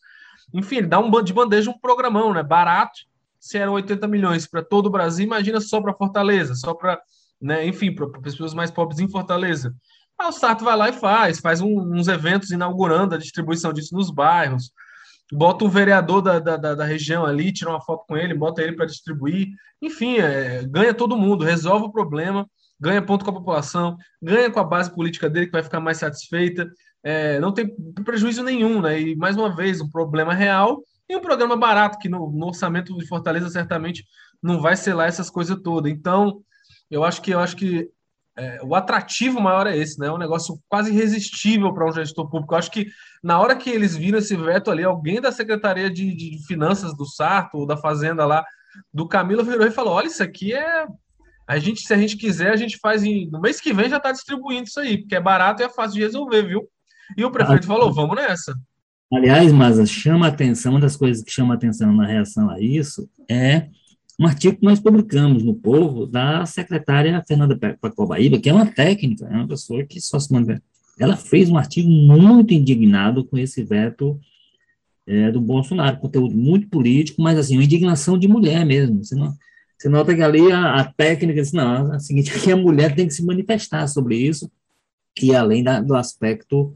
enfim, ele dá um de bandeja um programão, né, barato, se eram 80 milhões para todo o Brasil, imagina só para Fortaleza, só para, né, enfim, para as pessoas mais pobres em Fortaleza. Aí o Sarto vai lá e faz, faz um, uns eventos inaugurando a distribuição disso nos bairros, bota um vereador da, da, da, região ali, tira uma foto com ele, bota ele para distribuir. Enfim, é, ganha todo mundo, resolve o problema, ganha ponto com a população, ganha com a base política dele, que vai ficar mais satisfeita. É, não tem prejuízo nenhum, né? E mais uma vez, um problema real e um programa barato, que no, no orçamento de Fortaleza certamente não vai lá essas coisas todas. Então, eu acho que eu acho que é, o atrativo maior é esse, né? É um negócio quase irresistível para um gestor público. Eu acho que na hora que eles viram esse veto ali, alguém da Secretaria de, de Finanças do Sarto ou da Fazenda lá do Camilo virou e falou: olha, isso aqui é. A gente, se a gente quiser, a gente faz em... no mês que vem já está distribuindo isso aí, porque é barato e é fácil de resolver, viu? E o prefeito falou: vamos nessa. Aliás, mas chama atenção, uma das coisas que chama atenção na reação a isso é um artigo que nós publicamos no Povo da secretária Fernanda Pacobaíba, que é uma técnica, é uma pessoa que só se manda. Ela fez um artigo muito indignado com esse veto é, do Bolsonaro, conteúdo muito político, mas assim, uma indignação de mulher mesmo. Você, não, você nota que ali a, a técnica diz, não, é o seguinte, que *laughs* a mulher tem que se manifestar sobre isso, e além da, do aspecto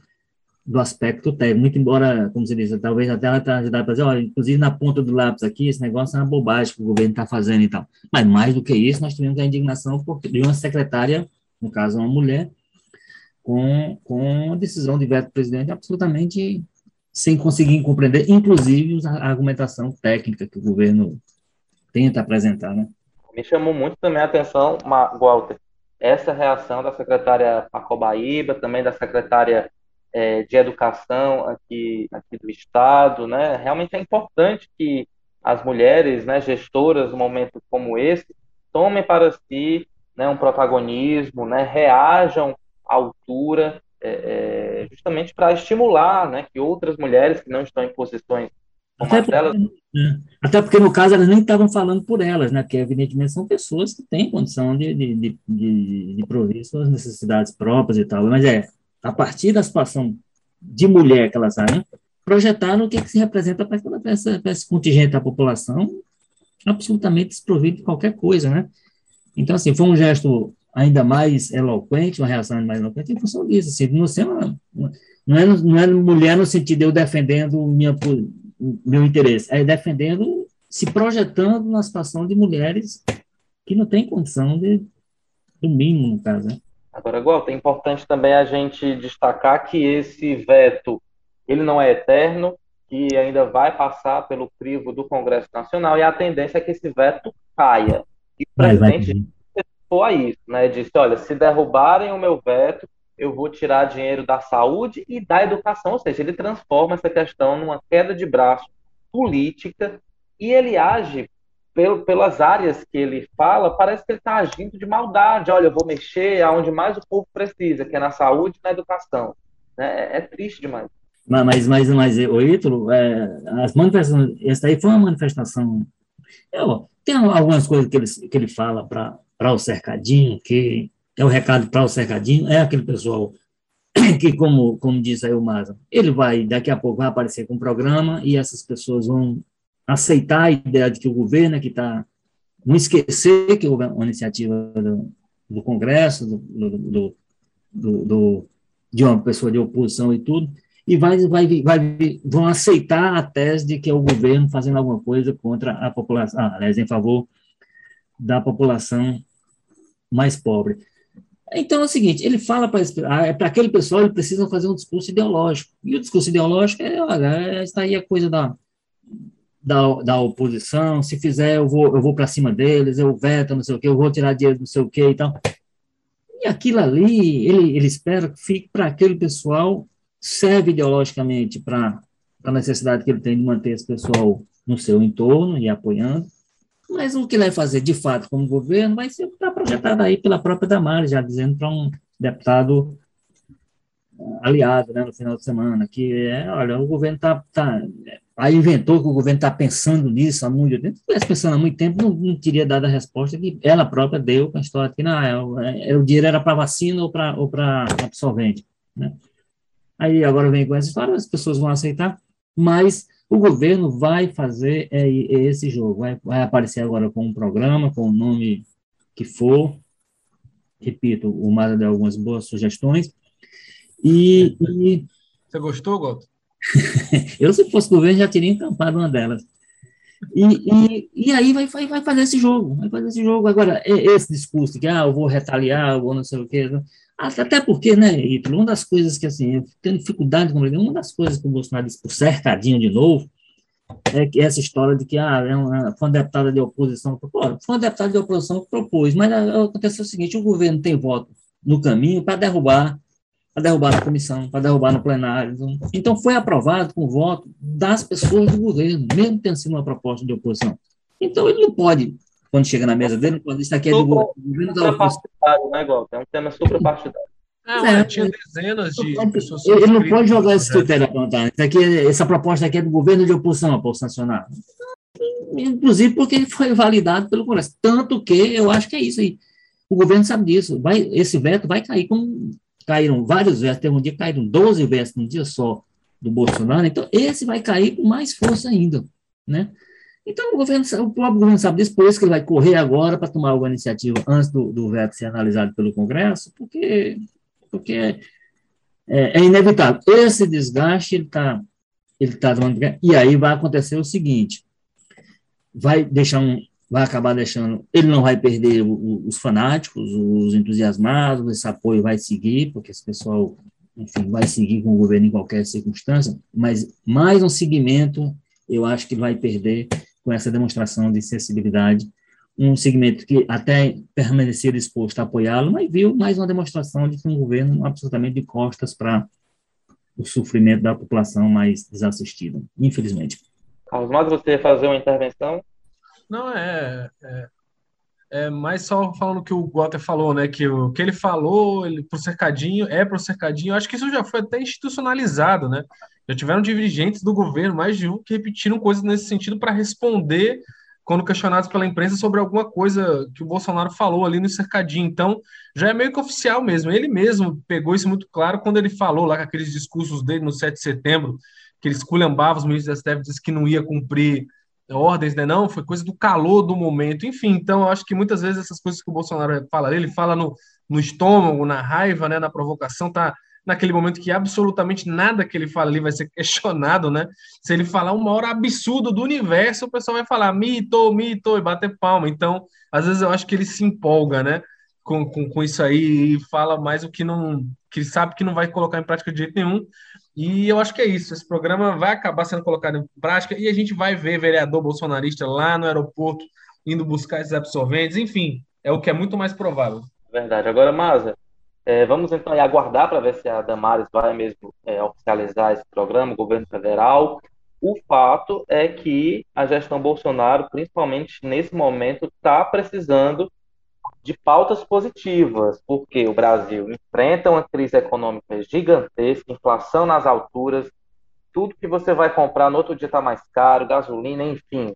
do aspecto técnico, embora, como você disse, talvez até ela tenha ajudado para dizer, olha, inclusive na ponta do lápis aqui, esse negócio é uma bobagem que o governo está fazendo e tal. Mas mais do que isso, nós tivemos a indignação de uma secretária, no caso uma mulher, com, com a decisão de veto do presidente absolutamente sem conseguir compreender, inclusive a argumentação técnica que o governo tenta apresentar, né? Me chamou muito também a atenção, Walter, essa reação da secretária Pacobaíba, também da secretária é, de educação aqui, aqui do Estado, né? Realmente é importante que as mulheres, né, gestoras, num momento como esse, tomem para si né, um protagonismo, né, reajam à altura, é, é, justamente para estimular né, que outras mulheres que não estão em posições até, porque, elas... É, até porque, no caso, elas nem estavam falando por elas, né? Porque, evidentemente, são pessoas que têm condição de, de, de, de, de prover suas necessidades próprias e tal. Mas é, a partir da situação de mulher que elas sabem, projetar no que, que se representa para essa, esse contingente da população absolutamente desprovido de qualquer coisa, né? Então, assim, foi um gesto ainda mais eloquente, uma reação ainda mais eloquente em função disso, assim, não, ser uma, não, é, não é mulher no sentido de eu defendendo minha, meu interesse, é defendendo, se projetando na situação de mulheres que não têm condição de, do mínimo, no caso, né? Agora, igual, é importante também a gente destacar que esse veto ele não é eterno, que ainda vai passar pelo crivo do Congresso Nacional, e a tendência é que esse veto caia. E o presidente foi a isso, né? Disse, olha, se derrubarem o meu veto, eu vou tirar dinheiro da saúde e da educação, ou seja, ele transforma essa questão numa queda de braço política e ele age pelas áreas que ele fala, parece que ele está agindo de maldade. Olha, eu vou mexer aonde mais o povo precisa, que é na saúde e na educação. É, é triste demais. Mas, mas, mas o Ítalo, é, as manifestações, essa aí foi uma manifestação. Tem algumas coisas que ele, que ele fala para o cercadinho, que é o recado para o cercadinho, é aquele pessoal *coughs* que, como, como disse aí o Maza, ele vai, daqui a pouco, vai aparecer com um programa e essas pessoas vão aceitar a ideia de que o governo é que está. Não esquecer que houve uma iniciativa do, do Congresso, do, do, do, de uma pessoa de oposição e tudo, e vai, vai, vai, vão aceitar a tese de que é o governo fazendo alguma coisa contra a população, ah, aliás, em favor da população mais pobre. Então é o seguinte, ele fala para ah, é aquele pessoal, ele precisa fazer um discurso ideológico. E o discurso ideológico é, olha, está aí a coisa da, da, da oposição, se fizer eu vou, eu vou para cima deles, eu veto, não sei o quê, eu vou tirar dinheiro não sei o quê e tal. E aquilo ali, ele, ele espera que fique para aquele pessoal, serve ideologicamente para a necessidade que ele tem de manter esse pessoal no seu entorno e apoiando, mas o que ele vai fazer, de fato, como governo, vai ser o que está projetado aí pela própria Damares, já dizendo para um deputado aliado, né, no final de semana, que é, olha, o governo está, tá, aí inventou que o governo está pensando nisso há muito tempo, se estivesse pensando há muito tempo, não, não, teria dado a resposta que ela própria deu com a história que não, é, é, o dinheiro era para vacina ou para ou absorvente, né. Aí agora vem com essa história, as pessoas vão aceitar, mas o governo vai fazer é, é esse jogo, vai, vai aparecer agora com um programa, com o nome que for. Repito, o Mara deu algumas boas sugestões. E. e... Você gostou, Goto? *laughs* eu, se fosse governo, já teria encampado uma delas. E, e, e aí vai, vai, vai fazer esse jogo, vai fazer esse jogo. Agora, esse discurso de que ah, eu vou retaliar, eu vou não sei o quê. Até porque, né, Ítalo, uma das coisas que, assim, eu tenho dificuldade com uma das coisas que o Bolsonaro disse por cercadinho de novo, é que essa história de que ah, é uma, foi uma deputada de oposição. Pô, foi uma deputada de oposição que propôs, mas ah, aconteceu o seguinte: o governo tem voto no caminho para derrubar, para derrubar na comissão, para derrubar no plenário. Então, então, foi aprovado com o voto das pessoas do governo, mesmo tendo sido uma proposta de oposição. Então, ele não pode quando chega na mesa dele, quando isso aqui é do governo da oposição. Né, É um tema superpartidário. Ah, é, tinha dezenas de pessoas. Ele não pode jogar esse critério apontar. Isso aqui, essa proposta aqui é do governo de oposição para sancionar. Inclusive porque ele foi validado pelo Congresso. Tanto que eu acho que é isso aí. O governo sabe disso. Vai, esse veto vai cair como caíram vários vetos. Teve um dia caíram 12 vetos num dia só do Bolsonaro. Então, esse vai cair com mais força ainda. Né? Então, o, governo, o próprio governo sabe disso, por isso que ele vai correr agora para tomar alguma iniciativa antes do, do veto ser analisado pelo Congresso, porque, porque é, é, inevitável. Esse desgaste, ele está ele tá e aí vai acontecer o seguinte, vai deixar um, vai acabar deixando, ele não vai perder o, os fanáticos, os entusiasmados, esse apoio vai seguir, porque esse pessoal, enfim, vai seguir com o governo em qualquer circunstância, mas mais um segmento eu acho que vai perder com essa demonstração de sensibilidade, um segmento que até permanecia disposto a apoiá-lo, mas viu mais uma demonstração de que um governo absolutamente de costas para o sofrimento da população mais desassistida, infelizmente. Carlos Matos, você ia fazer uma intervenção? Não, é, é, é mais só falando o que o Walter falou, né, que o que ele falou ele, pro cercadinho, é pro cercadinho, acho que isso já foi até institucionalizado, né, já tiveram dirigentes do governo, mais de um, que repetiram coisas nesse sentido para responder quando questionados pela imprensa sobre alguma coisa que o Bolsonaro falou ali no cercadinho. Então, já é meio que oficial mesmo. Ele mesmo pegou isso muito claro quando ele falou lá com aqueles discursos dele no 7 de setembro, que ele esculhambava os ministros da STF, disse que não ia cumprir ordens, né? Não, foi coisa do calor do momento. Enfim, então eu acho que muitas vezes essas coisas que o Bolsonaro fala, ele fala no, no estômago, na raiva, né, na provocação, tá naquele momento que absolutamente nada que ele fala ali vai ser *laughs* questionado, né? Se ele falar uma hora absurdo do universo, o pessoal vai falar mito, mito e bater palma. Então, às vezes eu acho que ele se empolga, né? Com, com, com isso aí e fala mais o que não que sabe que não vai colocar em prática de jeito nenhum. E eu acho que é isso. Esse programa vai acabar sendo colocado em prática e a gente vai ver vereador bolsonarista lá no aeroporto indo buscar esses absorventes. Enfim, é o que é muito mais provável. Verdade. Agora, Maza, é, vamos então aguardar para ver se a Damares vai mesmo é, oficializar esse programa, o governo federal. O fato é que a gestão Bolsonaro, principalmente nesse momento, está precisando de pautas positivas, porque o Brasil enfrenta uma crise econômica gigantesca, inflação nas alturas, tudo que você vai comprar no outro dia está mais caro, gasolina, enfim.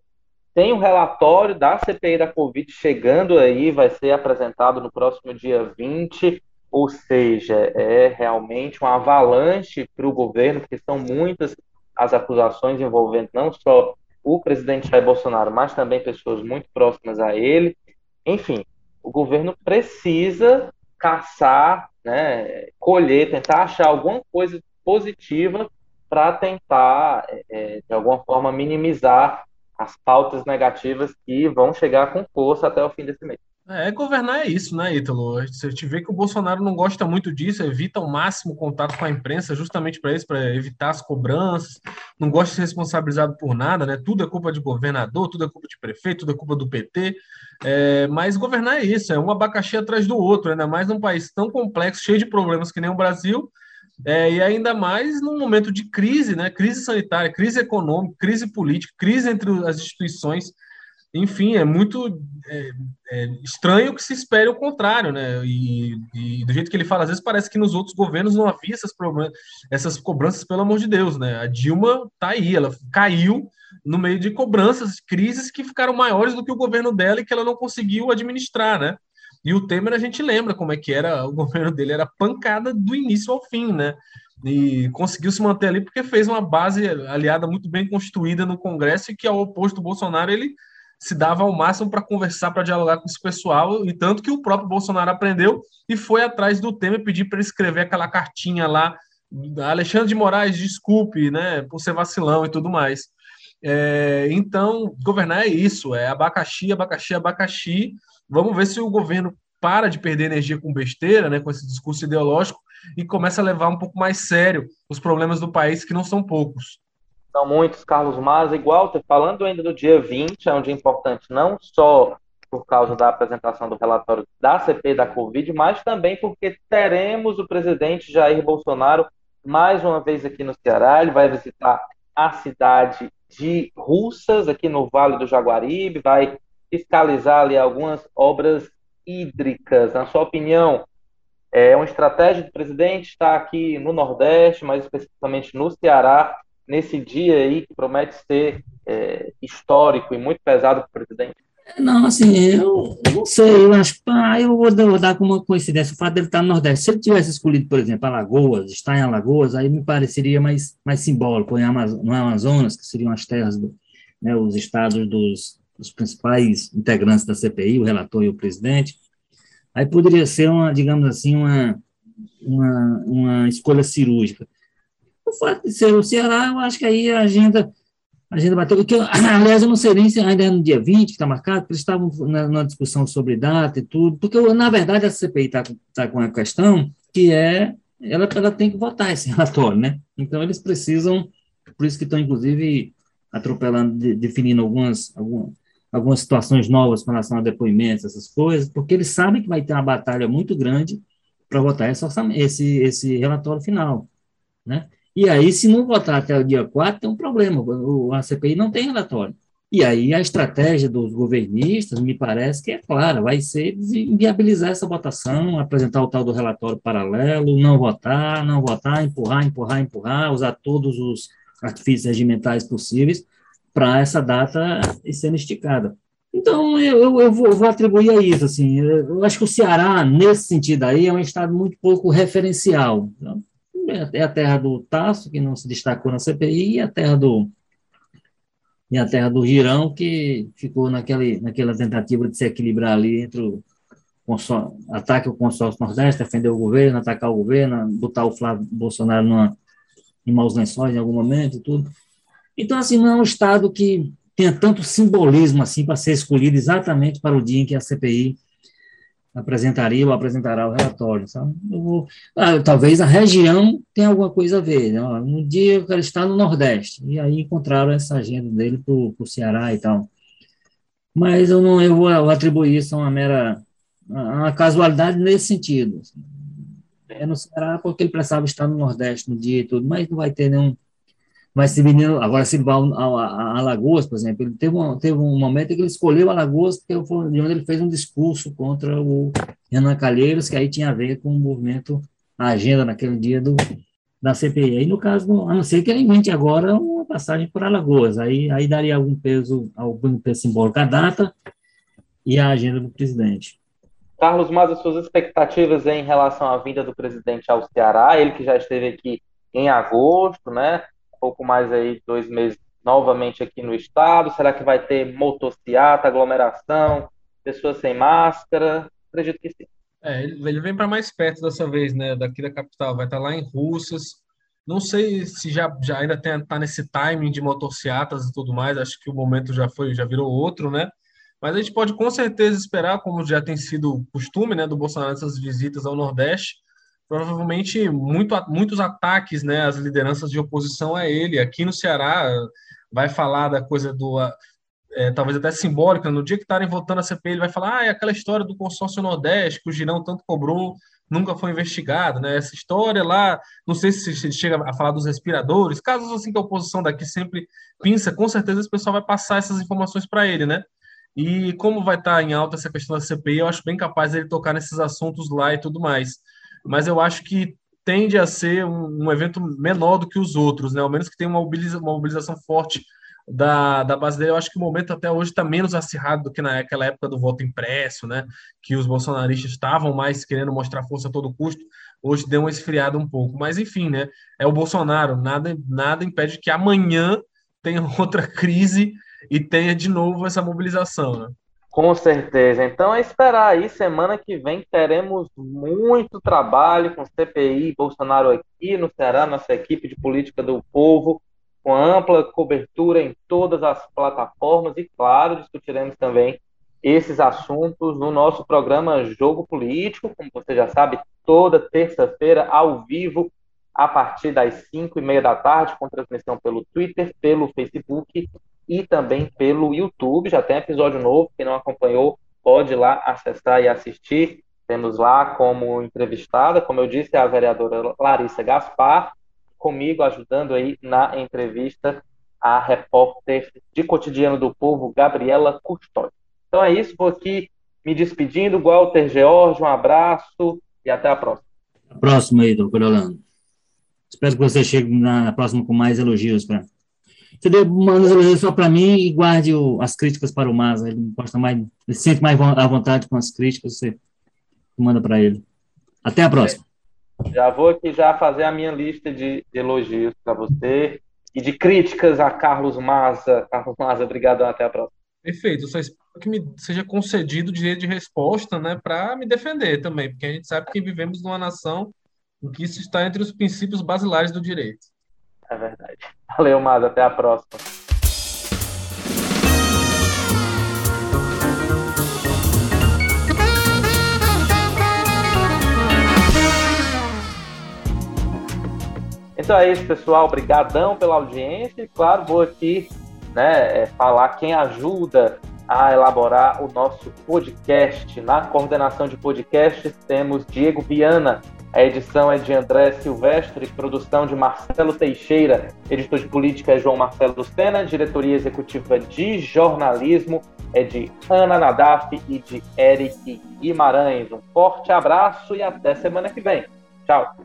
Tem um relatório da CPI da Covid chegando aí, vai ser apresentado no próximo dia 20, ou seja, é realmente uma avalanche para o governo, porque são muitas as acusações envolvendo não só o presidente Jair Bolsonaro, mas também pessoas muito próximas a ele. Enfim, o governo precisa caçar, né, colher, tentar achar alguma coisa positiva para tentar, é, é, de alguma forma, minimizar as pautas negativas que vão chegar com força até o fim desse mês. É, governar é isso, né, Ítalo? Você te vê que o Bolsonaro não gosta muito disso, evita ao máximo o contato com a imprensa, justamente para isso, para evitar as cobranças, não gosta de ser responsabilizado por nada, né? Tudo é culpa de governador, tudo é culpa de prefeito, tudo é culpa do PT. É, mas governar é isso, é um abacaxi atrás do outro, ainda mais num país tão complexo, cheio de problemas que nem o Brasil, é, e ainda mais num momento de crise, né? Crise sanitária, crise econômica, crise política, crise entre as instituições enfim, é muito é, é estranho que se espere o contrário, né? E, e, do jeito que ele fala, às vezes parece que nos outros governos não havia essas, essas cobranças, pelo amor de Deus, né? A Dilma tá aí, ela caiu no meio de cobranças, crises que ficaram maiores do que o governo dela e que ela não conseguiu administrar, né? E o Temer a gente lembra como é que era, o *laughs* governo dele era pancada do início ao fim, né? E conseguiu se manter ali porque fez uma base aliada muito bem constituída no Congresso e que, ao oposto do Bolsonaro, ele se dava ao máximo para conversar, para dialogar com esse pessoal, e tanto que o próprio Bolsonaro aprendeu e foi atrás do Temer pedir para ele escrever aquela cartinha lá, Alexandre de Moraes, desculpe, né, por ser vacilão e tudo mais. É, então, governar é isso, é abacaxi, abacaxi, abacaxi. Vamos ver se o governo para de perder energia com besteira, né, com esse discurso ideológico, e começa a levar um pouco mais sério os problemas do país, que não são poucos. São muitos, Carlos Mas, igual, falando ainda do dia 20, é um dia importante não só por causa da apresentação do relatório da CP da Covid, mas também porque teremos o presidente Jair Bolsonaro mais uma vez aqui no Ceará. Ele vai visitar a cidade de Russas, aqui no Vale do Jaguaribe, vai fiscalizar ali algumas obras hídricas. Na sua opinião, é uma estratégia do presidente estar aqui no Nordeste, mais especificamente no Ceará, nesse dia aí que promete ser é, histórico e muito pesado para o presidente? Não, assim, eu, não sei, eu acho que ah, eu vou dar, como uma coincidência o fato dele estar no Nordeste. Se ele tivesse escolhido, por exemplo, Alagoas, estar em Alagoas, aí me pareceria mais, mais simbólico, em Amazonas, no Amazonas, que seriam as terras, do, né, os estados dos, dos principais integrantes da CPI, o relator e o presidente. Aí poderia ser uma, digamos assim, uma, uma, uma escolha cirúrgica. O fato de ser o Ceará, eu acho que aí a agenda, a agenda bateu. Porque, *clears throat* aliás, eu não sei nem se ainda é no dia 20 que está marcado, porque eles estavam na, na, discussão sobre data e tudo. Porque, na verdade, a CPI está tá com uma questão que é. Ela, ela tem que votar esse *laughs* relatório, né? Então, eles precisam. Por isso que estão, inclusive, atropelando, de, definindo algumas, algumas, algumas situações novas com relação a depoimentos, essas coisas, porque eles sabem que vai ter uma batalha muito grande para votar esse, esse, esse relatório final, né? E aí, se não votar até o dia 4, tem um problema. A CPI não tem relatório. E aí, a estratégia dos governistas, me parece que é clara, vai ser inviabilizar essa votação, apresentar o tal do relatório paralelo, não votar, não votar, empurrar, empurrar, empurrar, usar todos os artifícios regimentais possíveis para essa data sendo esticada. Então, eu, eu, eu, vou, eu, vou, atribuir a isso. Assim, eu acho que o Ceará, nesse sentido aí, é um estado muito pouco referencial. Então, é a terra do Tasso, que não se destacou na CPI, e a terra do e a terra do Girão, que ficou naquele, naquela tentativa de se equilibrar ali entre o ataque ao consórcio Nordeste, defender o governo, atacar o governo, botar o Flávio Bolsonaro numa, em maus lençóis em algum momento e tudo. Então, assim, não é um Estado que tenha tanto simbolismo assim para ser escolhido exatamente para o dia em que a CPI apresentaria ou apresentará o relatório, sabe? Vou, ah, talvez a região tenha alguma coisa a ver. Né? Um dia eu quero estar no Nordeste, e aí encontraram essa agenda dele para o Ceará e tal. Mas eu não eu vou atribuir isso a uma mera uma casualidade nesse sentido. Assim. É no Ceará porque ele precisava estar no Nordeste no dia e tudo, mas não vai ter nenhum mas se menino, agora se vai a, Alagoas, por exemplo, ele teve um, teve um momento em que ele escolheu Alagoas, porque foi de onde ele fez um discurso contra o Renan Calheiros, que aí tinha a ver com o movimento, a agenda naquele dia do, da CPI. Aí, no caso, a não ser que ele invente agora uma passagem por Alagoas, aí, aí daria algum peso, algum peso simbólico à data e à agenda do presidente. Carlos, mas as suas expectativas em relação à vinda do presidente ao Ceará, ele que já esteve aqui em agosto, né? Pouco mais aí, dois meses novamente aqui no estado. Será que vai ter motociata, aglomeração, pessoas sem máscara? Acredito que sim. É, ele vem para mais perto dessa vez, né? Daqui da capital, vai estar tá lá em Russas. Não sei se já, já ainda está nesse timing de motocicletas e tudo mais. Acho que o momento já foi, já virou outro, né? Mas a gente pode com certeza esperar, como já tem sido costume, né, do Bolsonaro essas visitas ao Nordeste, provavelmente muito, muitos ataques, né, às lideranças de oposição a ele. Aqui no Ceará vai falar da coisa do é, talvez até simbólica, no dia que estarem votando a CPI, ele vai falar, ah, é aquela história do consórcio Nordeste, que o Girão tanto cobrou, nunca foi investigado, né? Essa história lá, não sei se ele chega a falar dos respiradores, casos assim que a oposição daqui sempre pinça, com certeza esse pessoal vai passar essas informações para ele, né? E como vai estar em alta essa questão da CPI, eu acho bem capaz ele tocar nesses assuntos lá e tudo mais. Mas eu acho que tende a ser um, um evento menor do que os outros, né? Ao menos que tenha uma, mobiliza, uma mobilização forte da, da base dele, eu acho que o momento até hoje está menos acirrado do que naquela época do voto impresso, né? Que os bolsonaristas estavam mais querendo mostrar força a todo custo. Hoje deu uma esfriada um pouco. Mas, enfim, né? É o Bolsonaro. Nada, nada impede que amanhã tenha *laughs* outra crise e tenha de novo essa mobilização, né? Com certeza. Então é esperar aí. Semana que vem teremos muito trabalho com CPI Bolsonaro aqui no Ceará, nossa equipe de política do povo com ampla cobertura em todas as plataformas e, claro, discutiremos também esses assuntos no nosso programa Jogo Político, como você já sabe, toda terça-feira, ao vivo, a partir das 5 e meia da tarde, com transmissão pelo Twitter, pelo Facebook e também pelo YouTube. Já tem episódio novo, quem não acompanhou pode ir lá acessar e assistir. Temos lá como entrevistada, como eu disse, a vereadora Larissa Gaspar, comigo, ajudando aí na entrevista, a repórter de Cotidiano do Povo, Gabriela Custódio. Então é isso, vou aqui me despedindo. Walter George, um abraço e até a próxima. A próxima aí, doutor Orlando. Espero que você chegue na próxima com mais elogios para. Você dê manda elogios só para mim e guarde o, as críticas para o Maza. Ele gosta mais, ele sente mais à vontade com as críticas, você manda para ele. Até a próxima. Já vou aqui já fazer a minha lista de, de elogios para você e de críticas a Carlos Maza. Carlos Maza, obrigado, até a próxima. Perfeito, eu só espero que me seja concedido o direito de resposta, né, para me defender também, porque a gente sabe que vivemos numa nação em que isso está entre os princípios basilares do direito. É verdade. *laughs* Valeu, Maza, até a próxima. Então é isso, pessoal. Obrigadão pela audiência. E, claro, vou aqui né, é, falar quem ajuda a elaborar o nosso podcast. Na coordenação de podcast temos Diego Viana. A edição é de André Silvestre, produção de Marcelo Teixeira, editor de política é João Marcelo Sena, diretoria executiva de jornalismo é de Ana Nadaf e de Eric Guimarães. Um forte abraço e até semana que vem. Tchau.